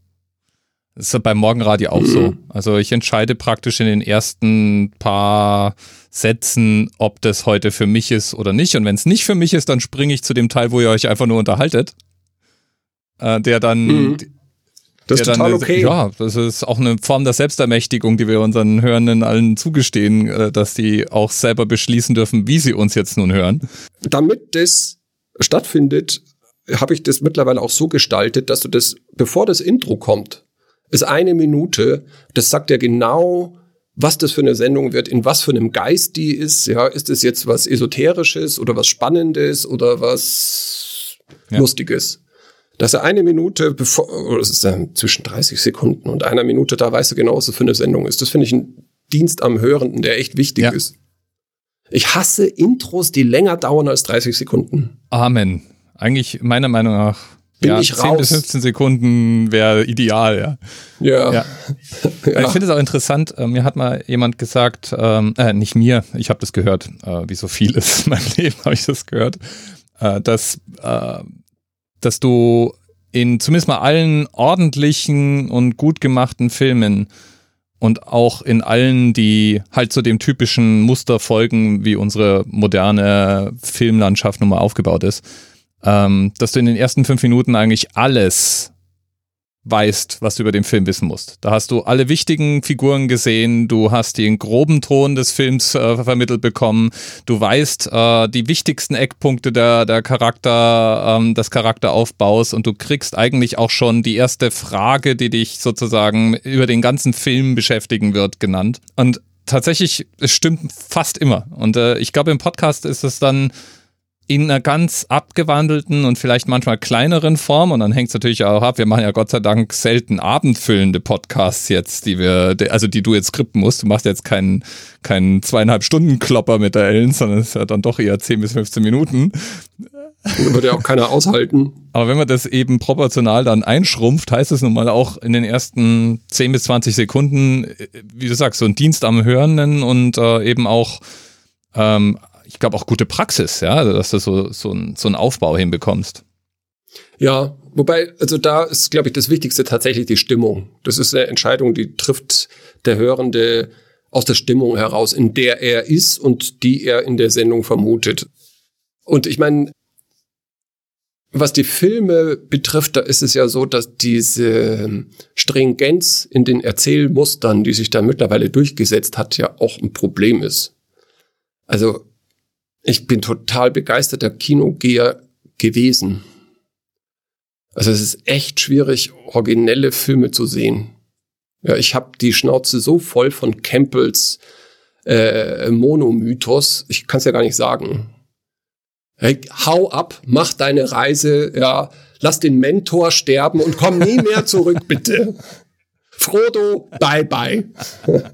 Das ist beim Morgenradio auch mhm. so. Also ich entscheide praktisch in den ersten paar Sätzen, ob das heute für mich ist oder nicht. Und wenn es nicht für mich ist, dann springe ich zu dem Teil, wo ihr euch einfach nur unterhaltet. Äh, der dann, mhm. Das ist total dann, okay. Ja, das ist auch eine Form der Selbstermächtigung, die wir unseren Hörenden allen zugestehen, äh, dass die auch selber beschließen dürfen, wie sie uns jetzt nun hören. Damit das stattfindet, habe ich das mittlerweile auch so gestaltet, dass du das, bevor das Intro kommt, ist eine Minute, das sagt ja genau, was das für eine Sendung wird, in was für einem Geist die ist. Ja, ist es jetzt was Esoterisches oder was Spannendes oder was ja. Lustiges? dass er eine Minute bevor, oder es ist dann zwischen 30 Sekunden und einer Minute, da weißt du genau, was das für eine Sendung ist. Das finde ich ein Dienst am Hörenden, der echt wichtig ja. ist. Ich hasse Intros, die länger dauern als 30 Sekunden. Amen. Eigentlich meiner Meinung nach bin ja, ich 10 raus. bis 15 Sekunden wäre ideal, ja. Ja. ja. ja. Ich finde es auch interessant, äh, mir hat mal jemand gesagt, ähm, äh, nicht mir, ich habe das gehört, äh, wie so vieles in meinem Leben habe ich das gehört, äh, dass äh, dass du in zumindest mal allen ordentlichen und gut gemachten Filmen und auch in allen, die halt zu dem typischen Muster folgen, wie unsere moderne Filmlandschaft nun mal aufgebaut ist, ähm, dass du in den ersten fünf Minuten eigentlich alles weißt, was du über den Film wissen musst. Da hast du alle wichtigen Figuren gesehen, du hast den groben Ton des Films äh, vermittelt bekommen, du weißt äh, die wichtigsten Eckpunkte der, der Charakter, ähm, des Charakteraufbaus und du kriegst eigentlich auch schon die erste Frage, die dich sozusagen über den ganzen Film beschäftigen wird, genannt. Und tatsächlich, es stimmt fast immer. Und äh, ich glaube, im Podcast ist es dann in einer ganz abgewandelten und vielleicht manchmal kleineren Form. Und dann hängt es natürlich auch ab. Wir machen ja Gott sei Dank selten abendfüllende Podcasts jetzt, die wir, also die du jetzt skripten musst. Du machst jetzt keinen, keinen zweieinhalb Stunden Klopper mit der Ellen, sondern es ist ja dann doch eher 10 bis 15 Minuten. Würde ja auch keiner aushalten. Aber wenn man das eben proportional dann einschrumpft, heißt es nun mal auch in den ersten 10 bis 20 Sekunden, wie du sagst, so ein Dienst am Hörenden und äh, eben auch ähm, ich glaube, auch gute Praxis, ja, also, dass du so, so, ein, so einen Aufbau hinbekommst. Ja, wobei, also da ist, glaube ich, das Wichtigste tatsächlich die Stimmung. Das ist eine Entscheidung, die trifft der Hörende aus der Stimmung heraus, in der er ist und die er in der Sendung vermutet. Und ich meine, was die Filme betrifft, da ist es ja so, dass diese Stringenz in den Erzählmustern, die sich da mittlerweile durchgesetzt hat, ja auch ein Problem ist. Also ich bin total begeisterter Kinogeher gewesen. Also es ist echt schwierig, originelle Filme zu sehen. Ja, ich habe die Schnauze so voll von Campbells äh, Monomythos, ich kann es ja gar nicht sagen. Hey, hau ab, mach deine Reise, ja, lass den Mentor sterben und komm nie mehr zurück, bitte. Frodo, bye bye.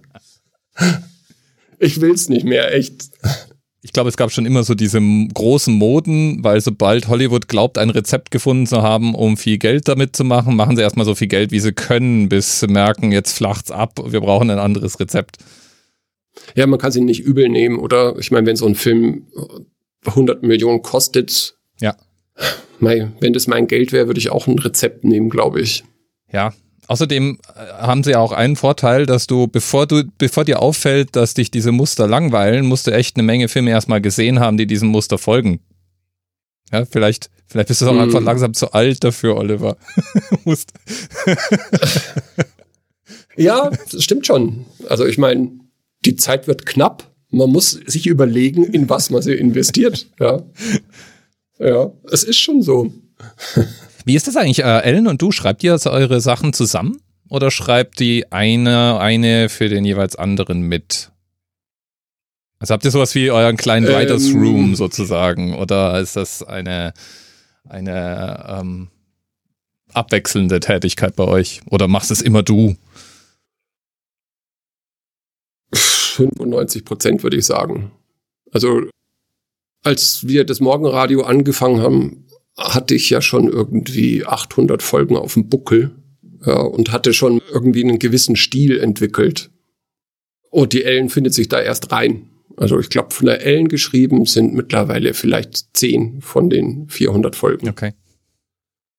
ich will's nicht mehr, echt ich glaube, es gab schon immer so diese großen Moden, weil sobald Hollywood glaubt, ein Rezept gefunden zu haben, um viel Geld damit zu machen, machen sie erstmal so viel Geld, wie sie können, bis sie merken, jetzt flacht's ab, wir brauchen ein anderes Rezept. Ja, man kann sie nicht übel nehmen, oder? Ich meine, wenn so ein Film 100 Millionen kostet. Ja. Mei, wenn das mein Geld wäre, würde ich auch ein Rezept nehmen, glaube ich. Ja, Außerdem äh, haben sie auch einen Vorteil, dass du, bevor du, bevor dir auffällt, dass dich diese Muster langweilen, musst du echt eine Menge Filme erstmal gesehen haben, die diesem Muster folgen. Ja, vielleicht, vielleicht bist du auch hm. einfach langsam zu alt dafür, Oliver. ja, das stimmt schon. Also ich meine, die Zeit wird knapp. Man muss sich überlegen, in was man sie investiert. Ja, ja, es ist schon so. Wie ist das eigentlich, äh, Ellen und du? Schreibt ihr also eure Sachen zusammen oder schreibt die eine, eine für den jeweils anderen mit? Also habt ihr sowas wie euren kleinen ähm, Writers Room sozusagen oder ist das eine, eine ähm, abwechselnde Tätigkeit bei euch oder machst es immer du? 95 Prozent würde ich sagen. Also als wir das Morgenradio angefangen haben, hatte ich ja schon irgendwie 800 Folgen auf dem Buckel ja, und hatte schon irgendwie einen gewissen Stil entwickelt. Und die Ellen findet sich da erst rein. Also ich glaube, von der Ellen geschrieben sind mittlerweile vielleicht 10 von den 400 Folgen. Okay.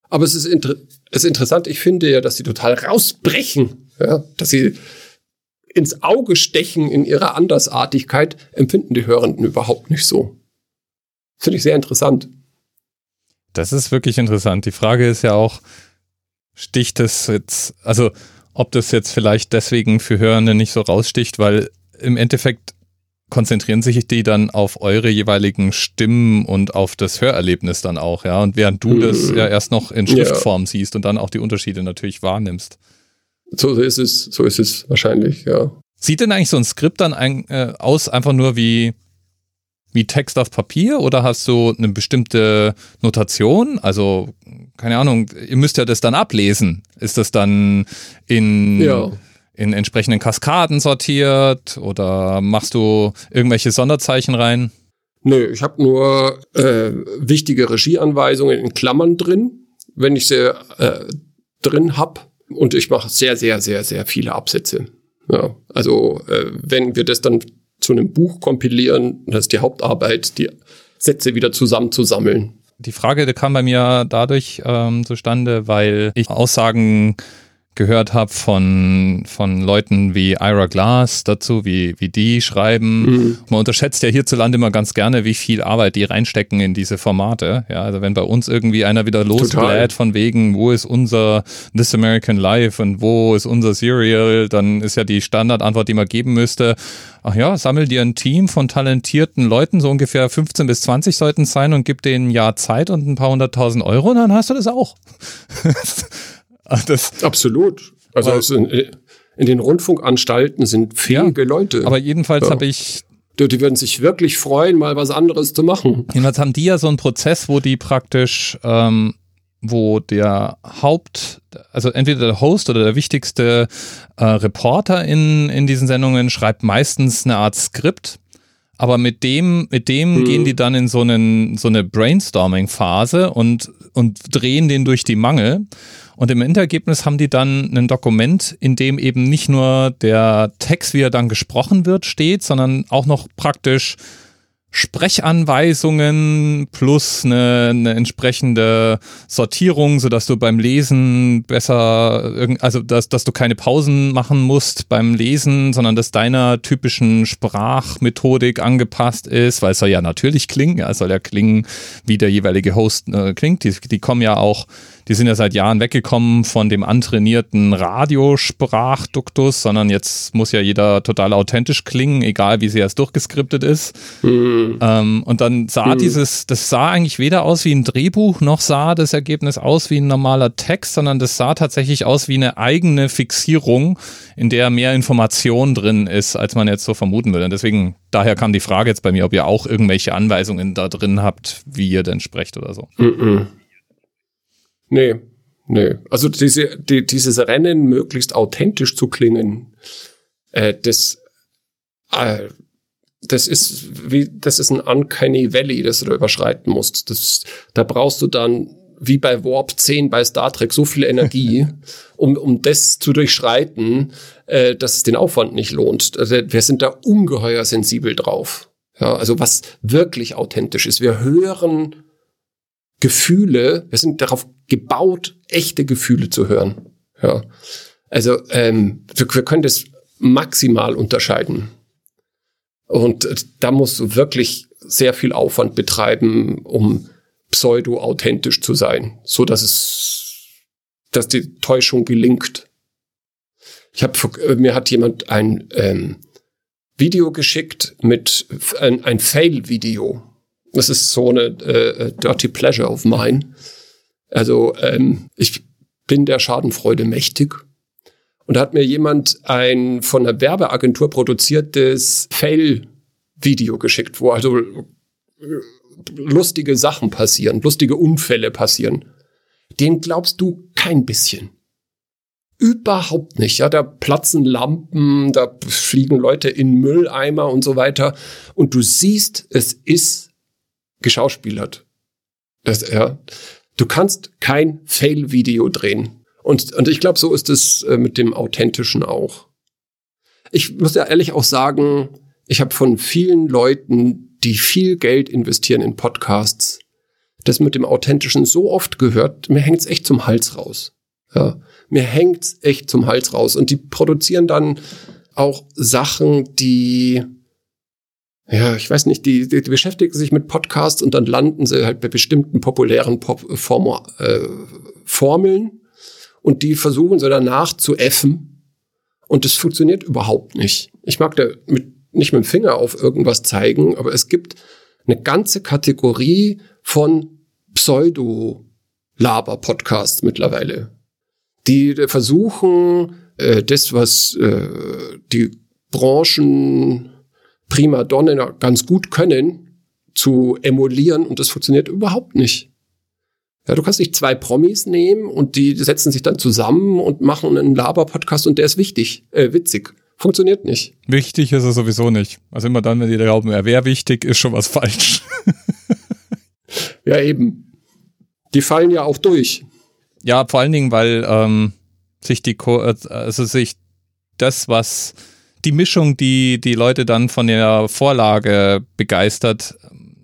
Aber es ist, inter es ist interessant, ich finde ja, dass sie total rausbrechen, ja, dass sie ins Auge stechen in ihrer Andersartigkeit, empfinden die Hörenden überhaupt nicht so. Finde ich sehr interessant. Das ist wirklich interessant. Die Frage ist ja auch, sticht es jetzt, also ob das jetzt vielleicht deswegen für Hörende nicht so raussticht, weil im Endeffekt konzentrieren sich die dann auf eure jeweiligen Stimmen und auf das Hörerlebnis dann auch, ja. Und während du das mhm. ja erst noch in Schriftform ja. siehst und dann auch die Unterschiede natürlich wahrnimmst. So ist es, so ist es wahrscheinlich, ja. Sieht denn eigentlich so ein Skript dann ein, äh, aus, einfach nur wie wie Text auf Papier oder hast du eine bestimmte Notation? Also, keine Ahnung, ihr müsst ja das dann ablesen. Ist das dann in, ja. in entsprechenden Kaskaden sortiert oder machst du irgendwelche Sonderzeichen rein? Nö, ich habe nur äh, wichtige Regieanweisungen in Klammern drin, wenn ich sie äh, drin hab. Und ich mache sehr, sehr, sehr, sehr viele Absätze. Ja, also äh, wenn wir das dann zu einem Buch kompilieren. Das ist die Hauptarbeit, die Sätze wieder zusammenzusammeln. Die Frage die kam bei mir dadurch ähm, zustande, weil ich Aussagen gehört habe von, von Leuten wie Ira Glass dazu, wie, wie die schreiben. Mhm. Man unterschätzt ja hierzulande immer ganz gerne, wie viel Arbeit die reinstecken in diese Formate. Ja, also wenn bei uns irgendwie einer wieder losbläht von wegen, wo ist unser This American Life und wo ist unser Serial, dann ist ja die Standardantwort, die man geben müsste, ach ja, sammel dir ein Team von talentierten Leuten, so ungefähr 15 bis 20 sollten es sein und gib denen ein Jahr Zeit und ein paar hunderttausend Euro und dann hast du das auch. Das, Absolut. Also es in, in, den Rundfunkanstalten sind fähige ja, Leute. Aber jedenfalls ja. habe ich die, die würden sich wirklich freuen, mal was anderes zu machen. Jedenfalls haben die ja so einen Prozess, wo die praktisch, ähm, wo der Haupt, also entweder der Host oder der wichtigste äh, Reporter in, in diesen Sendungen schreibt meistens eine Art Skript aber mit dem, mit dem mhm. gehen die dann in so, einen, so eine Brainstorming-Phase und, und drehen den durch die Mangel. Und im Endergebnis haben die dann ein Dokument, in dem eben nicht nur der Text, wie er dann gesprochen wird, steht, sondern auch noch praktisch Sprechanweisungen plus eine, eine entsprechende Sortierung, sodass du beim Lesen besser, also dass, dass du keine Pausen machen musst beim Lesen, sondern dass deiner typischen Sprachmethodik angepasst ist, weil es soll ja natürlich klingen, es soll ja klingen, wie der jeweilige Host äh, klingt. Die, die kommen ja auch die sind ja seit Jahren weggekommen von dem antrainierten Radiosprachduktus, sondern jetzt muss ja jeder total authentisch klingen, egal wie sie erst durchgeskriptet ist. Mhm. Ähm, und dann sah mhm. dieses, das sah eigentlich weder aus wie ein Drehbuch, noch sah das Ergebnis aus wie ein normaler Text, sondern das sah tatsächlich aus wie eine eigene Fixierung, in der mehr Information drin ist, als man jetzt so vermuten würde. Und deswegen, daher kam die Frage jetzt bei mir, ob ihr auch irgendwelche Anweisungen da drin habt, wie ihr denn sprecht oder so. Mhm. Nee, nee. Also diese, die, dieses Rennen möglichst authentisch zu klingen, äh, das, äh, das ist wie, das ist ein Uncanny Valley, das du da überschreiten musst. Das, da brauchst du dann wie bei Warp 10 bei Star Trek so viel Energie, um, um das zu durchschreiten, äh, dass es den Aufwand nicht lohnt. Also wir sind da ungeheuer sensibel drauf. Ja, also was wirklich authentisch ist. Wir hören Gefühle, wir sind darauf gebaut, echte Gefühle zu hören. Ja. Also ähm, wir, wir können das maximal unterscheiden. Und äh, da musst du wirklich sehr viel Aufwand betreiben, um pseudo-authentisch zu sein, so dass es, dass die Täuschung gelingt. Ich habe äh, mir hat jemand ein ähm, Video geschickt mit ein, ein Fail-Video. Das ist so eine äh, Dirty Pleasure of mine. Also ähm, ich bin der Schadenfreude mächtig. Und da hat mir jemand ein von einer Werbeagentur produziertes Fail-Video geschickt, wo also äh, lustige Sachen passieren, lustige Unfälle passieren. Den glaubst du kein bisschen. Überhaupt nicht. Ja, da platzen Lampen, da fliegen Leute in Mülleimer und so weiter. Und du siehst, es ist geschauspielert. Das, ja. Du kannst kein Fail-Video drehen. Und, und ich glaube, so ist es äh, mit dem Authentischen auch. Ich muss ja ehrlich auch sagen, ich habe von vielen Leuten, die viel Geld investieren in Podcasts, das mit dem Authentischen so oft gehört, mir hängt's echt zum Hals raus. Ja, mir hängt's echt zum Hals raus. Und die produzieren dann auch Sachen, die ja, ich weiß nicht, die, die, die beschäftigen sich mit Podcasts und dann landen sie halt bei bestimmten populären Pop Form äh, Formeln und die versuchen sie danach zu effen und es funktioniert überhaupt nicht. Ich mag da mit, nicht mit dem Finger auf irgendwas zeigen, aber es gibt eine ganze Kategorie von Pseudo-Laber-Podcasts mittlerweile, die versuchen, äh, das, was äh, die Branchen Primadonnen ganz gut können, zu emulieren und das funktioniert überhaupt nicht. Ja, du kannst nicht zwei Promis nehmen und die setzen sich dann zusammen und machen einen Laber-Podcast und der ist wichtig, äh, witzig. Funktioniert nicht. Wichtig ist er sowieso nicht. Also immer dann, wenn die glauben, er wäre wichtig, ist schon was falsch. ja, eben. Die fallen ja auch durch. Ja, vor allen Dingen, weil ähm, sich die, also sich das, was die Mischung, die die Leute dann von der Vorlage begeistert,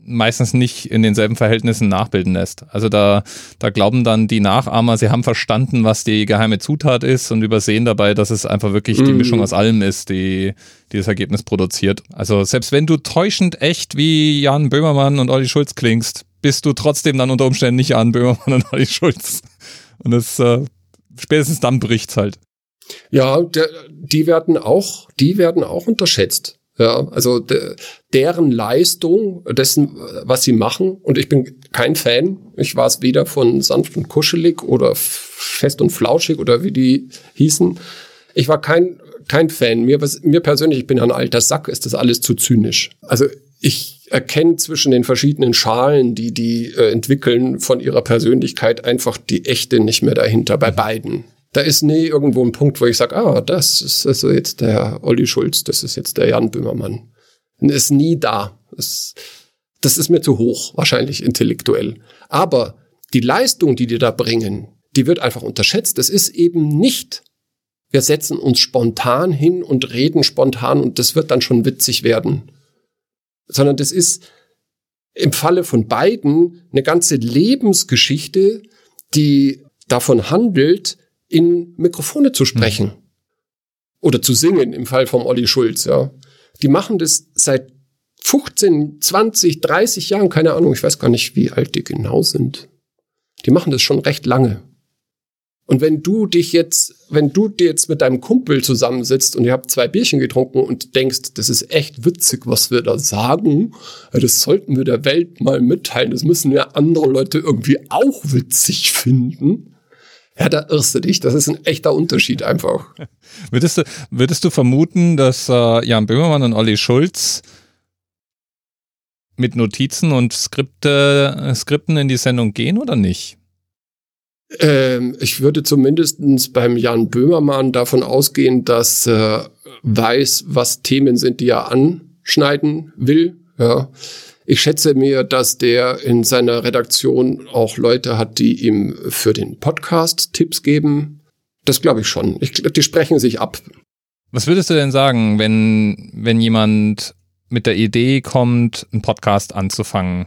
meistens nicht in denselben Verhältnissen nachbilden lässt. Also da, da glauben dann die Nachahmer, sie haben verstanden, was die geheime Zutat ist und übersehen dabei, dass es einfach wirklich die mhm. Mischung aus allem ist, die, die das Ergebnis produziert. Also selbst wenn du täuschend echt wie Jan Böhmermann und Olli Schulz klingst, bist du trotzdem dann unter Umständen nicht Jan Böhmermann und Olli Schulz. Und das, äh, spätestens dann bricht's halt. Ja, der, die werden auch, die werden auch unterschätzt. Ja, also de, deren Leistung, dessen, was sie machen, und ich bin kein Fan. Ich war es weder von sanft und kuschelig oder fest und flauschig oder wie die hießen. Ich war kein, kein Fan. Mir, was, mir persönlich, ich bin ein alter Sack, ist das alles zu zynisch. Also ich erkenne zwischen den verschiedenen Schalen, die die äh, entwickeln, von ihrer Persönlichkeit einfach die echte nicht mehr dahinter bei beiden da ist nie irgendwo ein Punkt, wo ich sage, ah, das ist also jetzt der Olli Schulz, das ist jetzt der Jan Böhmermann. Ist nie da. Das, das ist mir zu hoch, wahrscheinlich intellektuell. Aber die Leistung, die die da bringen, die wird einfach unterschätzt. Das ist eben nicht, wir setzen uns spontan hin und reden spontan und das wird dann schon witzig werden. Sondern das ist im Falle von beiden eine ganze Lebensgeschichte, die davon handelt, in Mikrofone zu sprechen. Mhm. Oder zu singen im Fall vom Olli Schulz, ja. Die machen das seit 15, 20, 30 Jahren, keine Ahnung, ich weiß gar nicht, wie alt die genau sind. Die machen das schon recht lange. Und wenn du dich jetzt, wenn du dir jetzt mit deinem Kumpel zusammensitzt und ihr habt zwei Bierchen getrunken und denkst, das ist echt witzig, was wir da sagen, das sollten wir der Welt mal mitteilen, das müssen ja andere Leute irgendwie auch witzig finden, ja, da irrst du dich. Das ist ein echter Unterschied einfach. würdest, du, würdest du vermuten, dass äh, Jan Böhmermann und Olli Schulz mit Notizen und Skripte, äh, Skripten in die Sendung gehen oder nicht? Ähm, ich würde zumindestens beim Jan Böhmermann davon ausgehen, dass er weiß, was Themen sind, die er anschneiden will. Ja. Ich schätze mir, dass der in seiner Redaktion auch Leute hat, die ihm für den Podcast Tipps geben. Das glaube ich schon. Ich, die sprechen sich ab. Was würdest du denn sagen, wenn, wenn jemand mit der Idee kommt, einen Podcast anzufangen?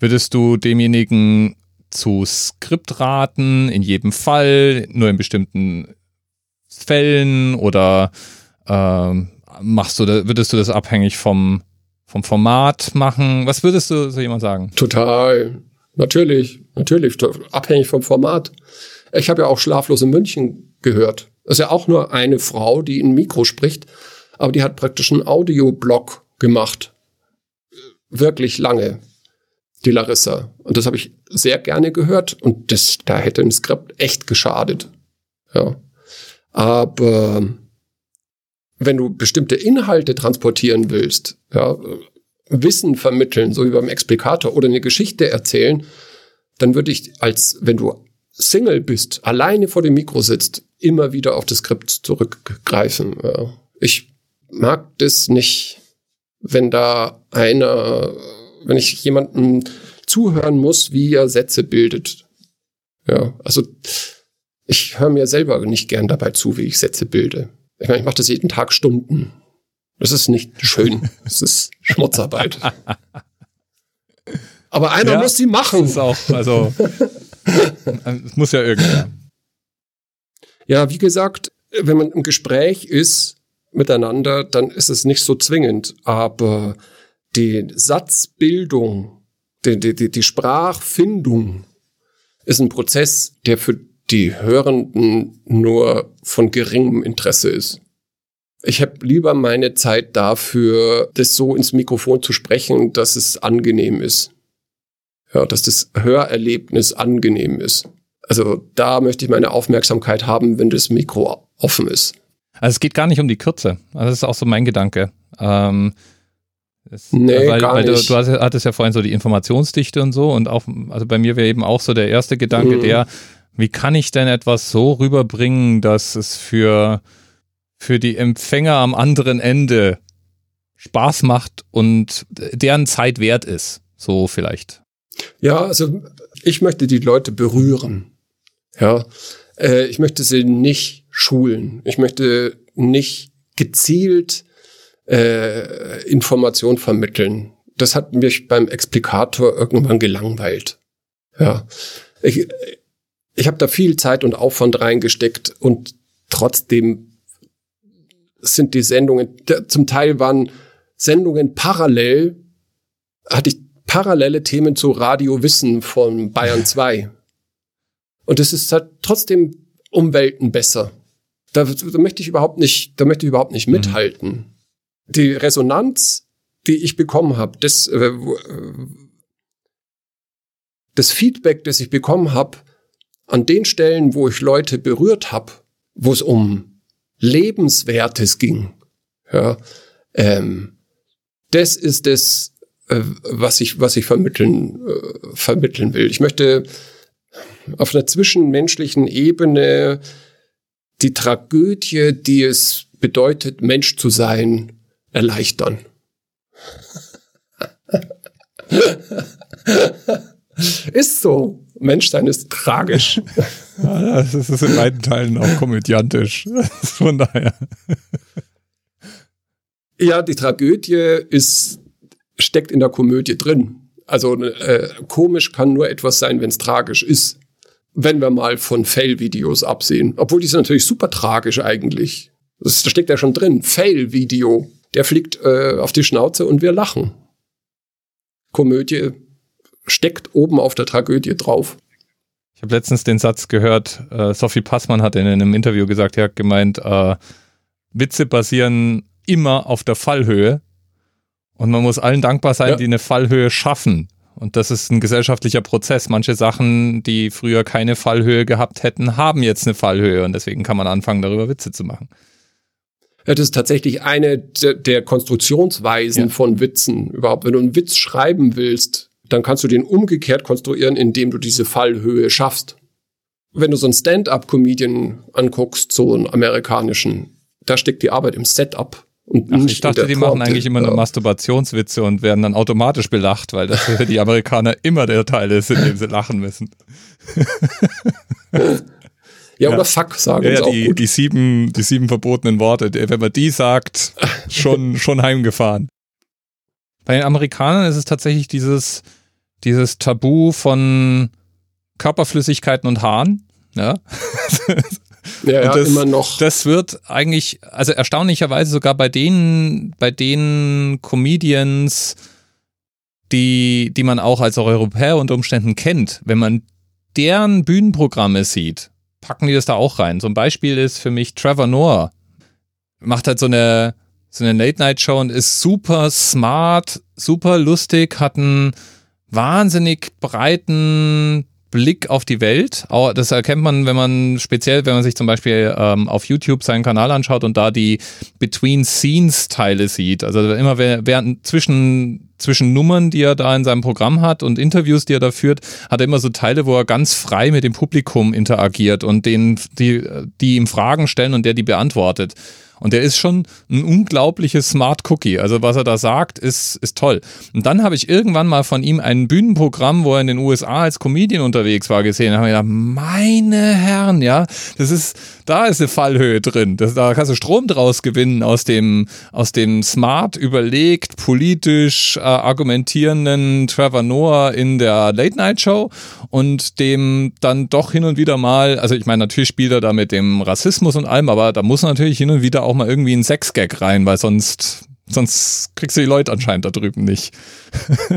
Würdest du demjenigen zu Skriptraten in jedem Fall, nur in bestimmten Fällen oder ähm, machst du, würdest du das abhängig vom, vom Format machen? Was würdest du so jemand sagen? Total. Natürlich, natürlich. Abhängig vom Format. Ich habe ja auch Schlaflos in München gehört. Das ist ja auch nur eine Frau, die in Mikro spricht, aber die hat praktisch einen Audioblog gemacht. Wirklich lange. Die Larissa. Und das habe ich sehr gerne gehört und das, da hätte ein Skript echt geschadet. Ja. Aber wenn du bestimmte Inhalte transportieren willst, ja, Wissen vermitteln, so wie beim Explikator oder eine Geschichte erzählen, dann würde ich als, wenn du Single bist, alleine vor dem Mikro sitzt, immer wieder auf das Skript zurückgreifen. Ja. Ich mag das nicht, wenn da einer, wenn ich jemandem zuhören muss, wie er Sätze bildet. Ja, also ich höre mir selber nicht gern dabei zu, wie ich Sätze bilde. Ich meine, ich mache das jeden Tag Stunden. Das ist nicht schön. Das ist Schmutzarbeit. Aber einer ja, muss sie machen. Das ist auch, also, es muss ja irgendwer. Ja, wie gesagt, wenn man im Gespräch ist miteinander, dann ist es nicht so zwingend. Aber die Satzbildung, die, die, die Sprachfindung ist ein Prozess, der für die Hörenden nur von geringem Interesse ist. Ich habe lieber meine Zeit dafür, das so ins Mikrofon zu sprechen, dass es angenehm ist. Ja, dass das Hörerlebnis angenehm ist. Also da möchte ich meine Aufmerksamkeit haben, wenn das Mikro offen ist. Also es geht gar nicht um die Kürze. Also das ist auch so mein Gedanke. Ähm, das, nee, weil, gar weil nicht. Du, du hattest ja vorhin so die Informationsdichte und so und auch, also bei mir wäre eben auch so der erste Gedanke, mhm. der, wie kann ich denn etwas so rüberbringen, dass es für, für die Empfänger am anderen Ende Spaß macht und deren Zeit wert ist? So vielleicht. Ja, also ich möchte die Leute berühren. Ja, äh, ich möchte sie nicht schulen. Ich möchte nicht gezielt äh, Information vermitteln. Das hat mich beim Explikator irgendwann gelangweilt. Ja, ich, ich habe da viel Zeit und Aufwand reingesteckt und trotzdem sind die Sendungen, zum Teil waren Sendungen parallel, hatte ich parallele Themen zu Radio Wissen von Bayern 2. Und es ist halt trotzdem Umwelten besser. Da, da möchte ich überhaupt nicht, da möchte ich überhaupt nicht mhm. mithalten. Die Resonanz, die ich bekommen habe, das, äh, das Feedback, das ich bekommen habe, an den Stellen, wo ich Leute berührt habe, wo es um Lebenswertes ging, ja, ähm, das ist das, äh, was ich, was ich vermitteln, äh, vermitteln will. Ich möchte auf einer zwischenmenschlichen Ebene die Tragödie, die es bedeutet, Mensch zu sein, erleichtern. ist so. Menschsein ist tragisch. Ja, das ist in beiden Teilen auch komödiantisch. Von daher. Ja, die Tragödie ist, steckt in der Komödie drin. Also äh, komisch kann nur etwas sein, wenn es tragisch ist. Wenn wir mal von Fail-Videos absehen. Obwohl die sind natürlich super tragisch eigentlich. Das, das steckt ja schon drin. Fail-Video. Der fliegt äh, auf die Schnauze und wir lachen. Komödie steckt oben auf der Tragödie drauf. Ich habe letztens den Satz gehört, äh, Sophie Passmann hat in einem Interview gesagt, er hat gemeint, äh, Witze basieren immer auf der Fallhöhe und man muss allen dankbar sein, ja. die eine Fallhöhe schaffen. Und das ist ein gesellschaftlicher Prozess. Manche Sachen, die früher keine Fallhöhe gehabt hätten, haben jetzt eine Fallhöhe und deswegen kann man anfangen, darüber Witze zu machen. Ja, das ist tatsächlich eine der Konstruktionsweisen ja. von Witzen überhaupt. Wenn du einen Witz schreiben willst, dann kannst du den umgekehrt konstruieren, indem du diese Fallhöhe schaffst. Wenn du so einen Stand-up-Comedian anguckst, so einen amerikanischen, da steckt die Arbeit im Setup. Und Ach, ich dachte, die machen eigentlich immer nur Masturbationswitze und werden dann automatisch belacht, weil das für die Amerikaner immer der Teil ist, in dem sie lachen müssen. ja, ja, oder Fuck sagen ja, ja, die, gut. die sieben, die sieben verbotenen Worte, wenn man die sagt, schon, schon heimgefahren. Bei den Amerikanern ist es tatsächlich dieses, dieses Tabu von Körperflüssigkeiten und Haaren. Ja. Ja, ja das, immer noch. Das wird eigentlich, also erstaunlicherweise sogar bei den, bei den Comedians, die, die man auch als Europäer unter Umständen kennt, wenn man deren Bühnenprogramme sieht, packen die das da auch rein. So ein Beispiel ist für mich Trevor Noah. Macht halt so eine, so eine Late-Night-Show und ist super smart, super lustig, hat einen wahnsinnig breiten Blick auf die Welt. Das erkennt man, wenn man speziell, wenn man sich zum Beispiel ähm, auf YouTube seinen Kanal anschaut und da die Between-Scenes-Teile sieht. Also immer während zwischen, zwischen Nummern, die er da in seinem Programm hat und Interviews, die er da führt, hat er immer so Teile, wo er ganz frei mit dem Publikum interagiert und denen, die, die ihm Fragen stellen und der die beantwortet. Und der ist schon ein unglaubliches Smart Cookie. Also was er da sagt, ist, ist toll. Und dann habe ich irgendwann mal von ihm ein Bühnenprogramm, wo er in den USA als Comedian unterwegs war, gesehen. Da habe ich gedacht, meine Herren, ja, das ist, da ist eine Fallhöhe drin. Das, da kannst du Strom draus gewinnen aus dem, aus dem smart überlegt, politisch äh, argumentierenden Trevor Noah in der Late Night Show und dem dann doch hin und wieder mal, also ich meine, natürlich spielt er da mit dem Rassismus und allem, aber da muss natürlich hin und wieder auch mal irgendwie ein Sexgag rein, weil sonst, sonst kriegst du die Leute anscheinend da drüben nicht.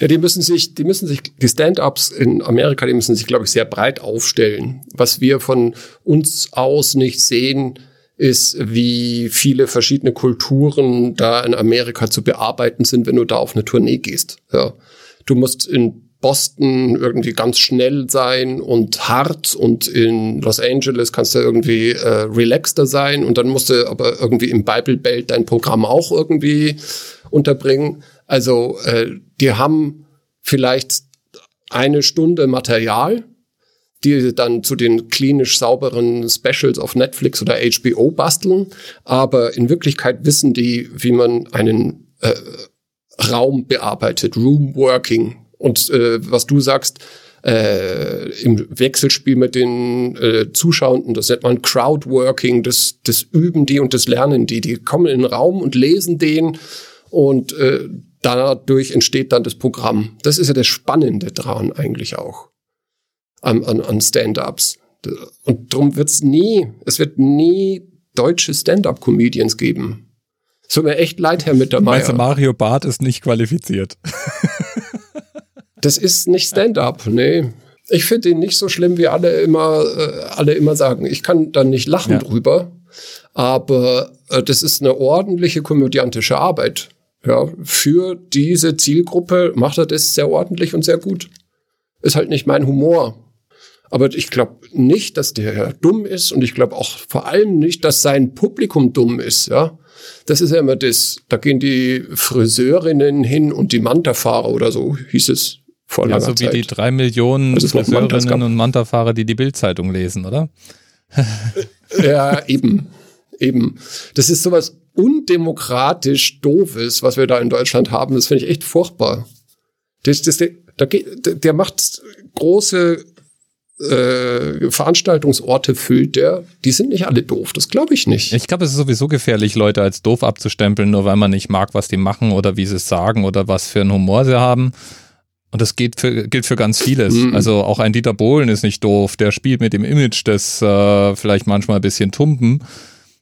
Ja, die müssen sich, die müssen sich, die Stand-ups in Amerika, die müssen sich, glaube ich, sehr breit aufstellen. Was wir von uns aus nicht sehen, ist, wie viele verschiedene Kulturen da in Amerika zu bearbeiten sind, wenn du da auf eine Tournee gehst. Ja. Du musst in Boston irgendwie ganz schnell sein und hart und in Los Angeles kannst du irgendwie äh, relaxter sein und dann musst du aber irgendwie im Bible Belt dein Programm auch irgendwie unterbringen. Also äh, die haben vielleicht eine Stunde Material, die dann zu den klinisch sauberen Specials auf Netflix oder HBO basteln, aber in Wirklichkeit wissen die, wie man einen äh, Raum bearbeitet, Room Working und äh, was du sagst, äh, im Wechselspiel mit den äh, Zuschauenden, das nennt man Crowdworking, das, das üben die und das lernen die. Die kommen in den Raum und lesen den und äh, dadurch entsteht dann das Programm. Das ist ja das Spannende dran eigentlich auch an, an, an Stand-ups. Und darum wird es nie, es wird nie deutsche Stand-up-Comedians geben. Es tut mir echt leid, Herr Mittermeier. Meinst du, Mario Barth ist nicht qualifiziert? Das ist nicht Stand-up, nee. Ich finde ihn nicht so schlimm, wie alle immer, äh, alle immer sagen. Ich kann da nicht lachen ja. drüber, aber äh, das ist eine ordentliche komödiantische Arbeit. Ja, für diese Zielgruppe macht er das sehr ordentlich und sehr gut. Ist halt nicht mein Humor. Aber ich glaube nicht, dass der dumm ist und ich glaube auch vor allem nicht, dass sein Publikum dumm ist, ja. Das ist ja immer das, da gehen die Friseurinnen hin und die Manta-Fahrer oder so, hieß es vor ja, so wie Zeit. die drei Millionen Friseurinnen und Manta-Fahrer, die die Bildzeitung lesen, oder? ja, eben. Eben. Das ist sowas undemokratisch Doofes, was wir da in Deutschland haben. Das finde ich echt furchtbar. Das, das, der, der, der macht große äh, Veranstaltungsorte füllt der, die sind nicht alle doof, das glaube ich nicht. Ich glaube, es ist sowieso gefährlich, Leute als doof abzustempeln, nur weil man nicht mag, was die machen oder wie sie es sagen oder was für einen Humor sie haben. Und das geht für, gilt für ganz vieles. Mhm. Also auch ein Dieter Bohlen ist nicht doof. Der spielt mit dem Image des äh, vielleicht manchmal ein bisschen Tumpen.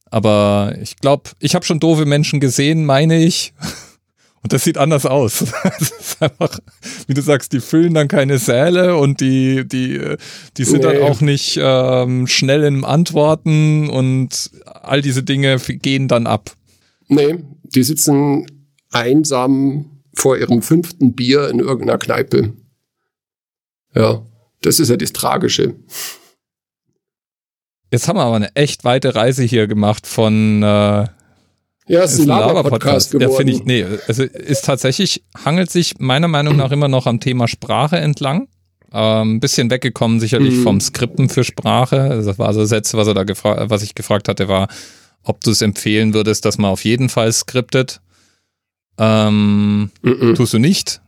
Aber ich glaube, ich habe schon doofe Menschen gesehen, meine ich. Und das sieht anders aus. Das ist einfach, wie du sagst, die füllen dann keine Säle und die, die, die sind nee. dann auch nicht ähm, schnell im Antworten und all diese Dinge gehen dann ab. Nee, die sitzen einsam vor ihrem fünften Bier in irgendeiner Kneipe. Ja, das ist ja das Tragische. Jetzt haben wir aber eine echt weite Reise hier gemacht von äh, ja, es ist ein Lava-Podcast geworden. Ja, finde ich, nee, also ist tatsächlich, hangelt sich meiner Meinung nach immer noch am Thema Sprache entlang. Ein ähm, bisschen weggekommen sicherlich mhm. vom Skripten für Sprache. Also das war so Sätze, was er da gefragt, was ich gefragt hatte, war, ob du es empfehlen würdest, dass man auf jeden Fall skriptet. Ähm, mhm. Tust du nicht.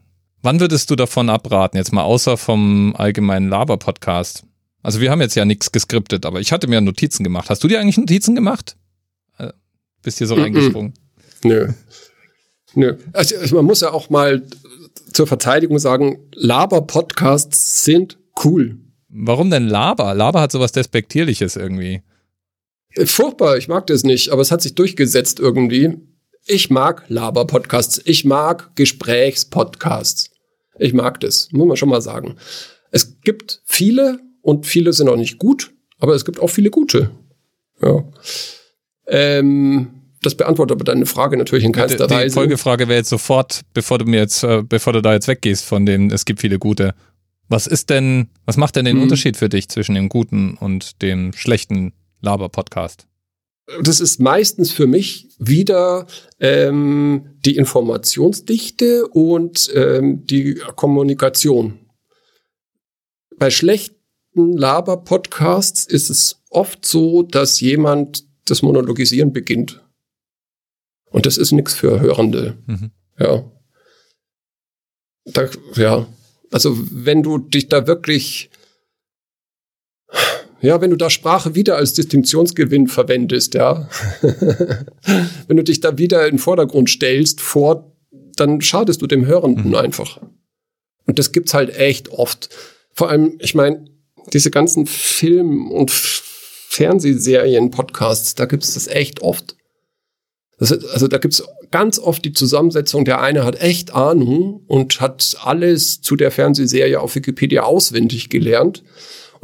Wann würdest du davon abraten? Jetzt mal außer vom allgemeinen Laber-Podcast. Also wir haben jetzt ja nichts geskriptet, aber ich hatte mir Notizen gemacht. Hast du dir eigentlich Notizen gemacht? Äh, bist hier so mhm. reingesprungen? Nö. Nö. Also, also man muss ja auch mal zur Verteidigung sagen, Laber-Podcasts sind cool. Warum denn Laber? Laber hat sowas Despektierliches irgendwie. Furchtbar, ich mag das nicht, aber es hat sich durchgesetzt irgendwie. Ich mag Laber-Podcasts. Ich mag Gesprächspodcasts. Ich mag das, muss man schon mal sagen. Es gibt viele und viele sind auch nicht gut, aber es gibt auch viele gute. Ja. Ähm, das beantwortet aber deine Frage natürlich in keinster die, Weise. Die Folgefrage wäre jetzt sofort, bevor du mir jetzt, äh, bevor du da jetzt weggehst von den, es gibt viele gute. Was ist denn, was macht denn den hm. Unterschied für dich zwischen dem guten und dem schlechten Laber-Podcast? Das ist meistens für mich wieder ähm, die Informationsdichte und ähm, die Kommunikation. Bei schlechten Laber-Podcasts ist es oft so, dass jemand das Monologisieren beginnt. Und das ist nichts für Hörende. Mhm. Ja. Da, ja. Also wenn du dich da wirklich, ja, wenn du da Sprache wieder als Distinktionsgewinn verwendest, ja, wenn du dich da wieder in den Vordergrund stellst, vor, dann schadest du dem Hörenden mhm. einfach. Und das gibt's halt echt oft. Vor allem, ich meine, diese ganzen Film- und Fernsehserien, Podcasts, da gibt's das echt oft. Das, also da gibt's ganz oft die Zusammensetzung, der eine hat echt Ahnung und hat alles zu der Fernsehserie auf Wikipedia auswendig gelernt.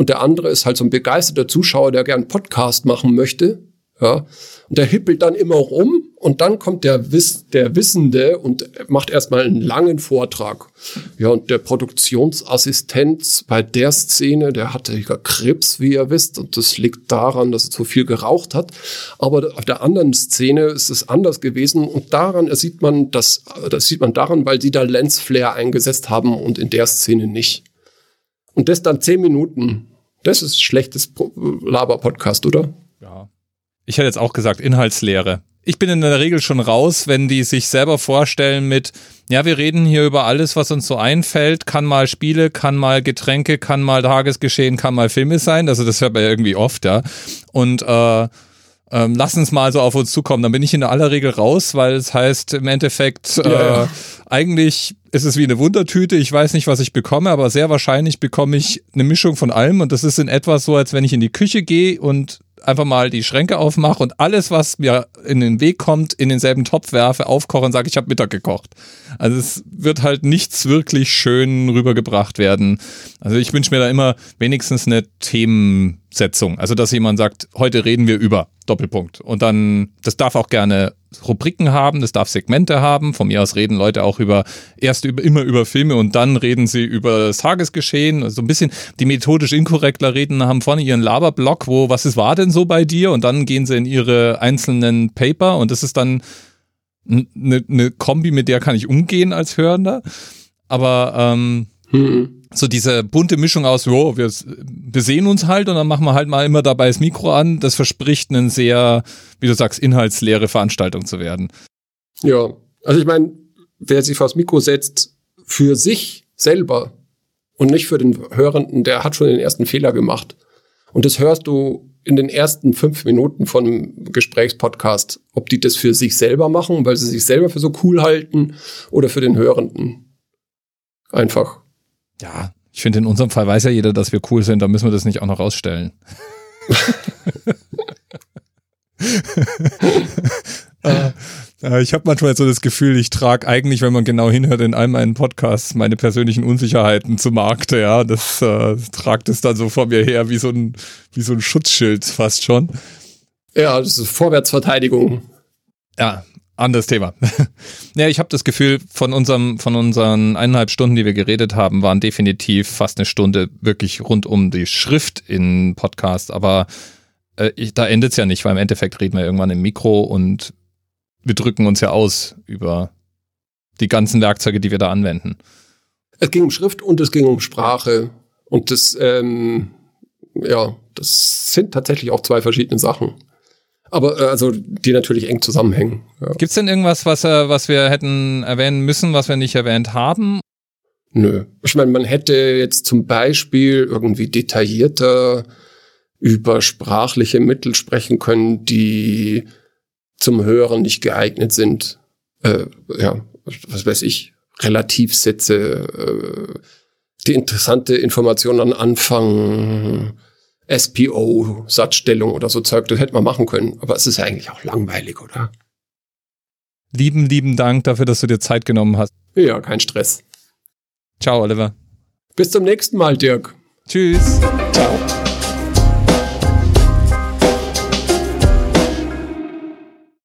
Und der andere ist halt so ein begeisterter Zuschauer, der gern Podcast machen möchte. Ja, und der hippelt dann immer rum und dann kommt der, Wiss, der Wissende und macht erstmal einen langen Vortrag. Ja, und der Produktionsassistent bei der Szene, der hatte ja Krebs, wie ihr wisst, und das liegt daran, dass er zu viel geraucht hat. Aber auf der anderen Szene ist es anders gewesen und daran sieht man, das, das sieht man daran, weil sie da Lensflare eingesetzt haben und in der Szene nicht. Und das dann zehn Minuten. Das ist schlechtes Laber-Podcast, oder? Ja. Ich hätte jetzt auch gesagt, Inhaltslehre. Ich bin in der Regel schon raus, wenn die sich selber vorstellen mit, ja, wir reden hier über alles, was uns so einfällt, kann mal Spiele, kann mal Getränke, kann mal Tagesgeschehen, kann mal Filme sein. Also das hört man ja irgendwie oft, ja. Und äh, ähm, lass uns mal so auf uns zukommen. Dann bin ich in aller Regel raus, weil es heißt im Endeffekt, äh, eigentlich ist es wie eine Wundertüte. Ich weiß nicht, was ich bekomme, aber sehr wahrscheinlich bekomme ich eine Mischung von allem. Und das ist in etwa so, als wenn ich in die Küche gehe und einfach mal die Schränke aufmache und alles, was mir in den Weg kommt, in denselben Topf werfe, aufkoche und sage, ich habe Mittag gekocht. Also es wird halt nichts wirklich schön rübergebracht werden. Also ich wünsche mir da immer wenigstens eine Themensetzung. Also dass jemand sagt, heute reden wir über Doppelpunkt. Und dann, das darf auch gerne Rubriken haben, das darf Segmente haben. Von mir aus reden Leute auch über, erst über, immer über Filme und dann reden sie über das Tagesgeschehen. Also ein bisschen die methodisch inkorrektler reden, haben vorne ihren Laberblock, wo, was ist, war denn so bei dir? Und dann gehen sie in ihre einzelnen Paper und das ist dann eine, eine Kombi, mit der kann ich umgehen als Hörender. Aber ähm, hm so diese bunte Mischung aus, jo, wir, wir sehen uns halt und dann machen wir halt mal immer dabei das Mikro an. Das verspricht eine sehr, wie du sagst, inhaltsleere Veranstaltung zu werden. Ja, also ich meine, wer sich vors Mikro setzt, für sich selber und nicht für den Hörenden, der hat schon den ersten Fehler gemacht. Und das hörst du in den ersten fünf Minuten von einem Gesprächspodcast, ob die das für sich selber machen, weil sie sich selber für so cool halten oder für den Hörenden. Einfach. Ja, ich finde, in unserem Fall weiß ja jeder, dass wir cool sind, da müssen wir das nicht auch noch rausstellen. äh, ich habe manchmal so das Gefühl, ich trage eigentlich, wenn man genau hinhört, in all meinen Podcasts meine persönlichen Unsicherheiten zu Markte. Ja, das äh, tragt es dann so vor mir her wie so ein, wie so ein Schutzschild fast schon. Ja, das ist Vorwärtsverteidigung. Ja, anderes Thema. ja, ich habe das Gefühl, von unserem, von unseren eineinhalb Stunden, die wir geredet haben, waren definitiv fast eine Stunde wirklich rund um die Schrift in Podcast. Aber äh, ich, da endet es ja nicht, weil im Endeffekt reden wir irgendwann im Mikro und wir drücken uns ja aus über die ganzen Werkzeuge, die wir da anwenden. Es ging um Schrift und es ging um Sprache. Und das, ähm, ja, das sind tatsächlich auch zwei verschiedene Sachen. Aber äh, also die natürlich eng zusammenhängen. Ja. Gibt es denn irgendwas, was, äh, was wir hätten erwähnen müssen, was wir nicht erwähnt haben? Nö. Ich meine, man hätte jetzt zum Beispiel irgendwie detaillierter über sprachliche Mittel sprechen können, die zum Hören nicht geeignet sind. Äh, ja, was weiß ich, Relativsätze, äh, die interessante Information an Anfang, SPO, Satzstellung oder so Zeug, das hätte man machen können. Aber es ist ja eigentlich auch langweilig, oder? Lieben, lieben Dank dafür, dass du dir Zeit genommen hast. Ja, kein Stress. Ciao, Oliver. Bis zum nächsten Mal, Dirk. Tschüss. Ciao.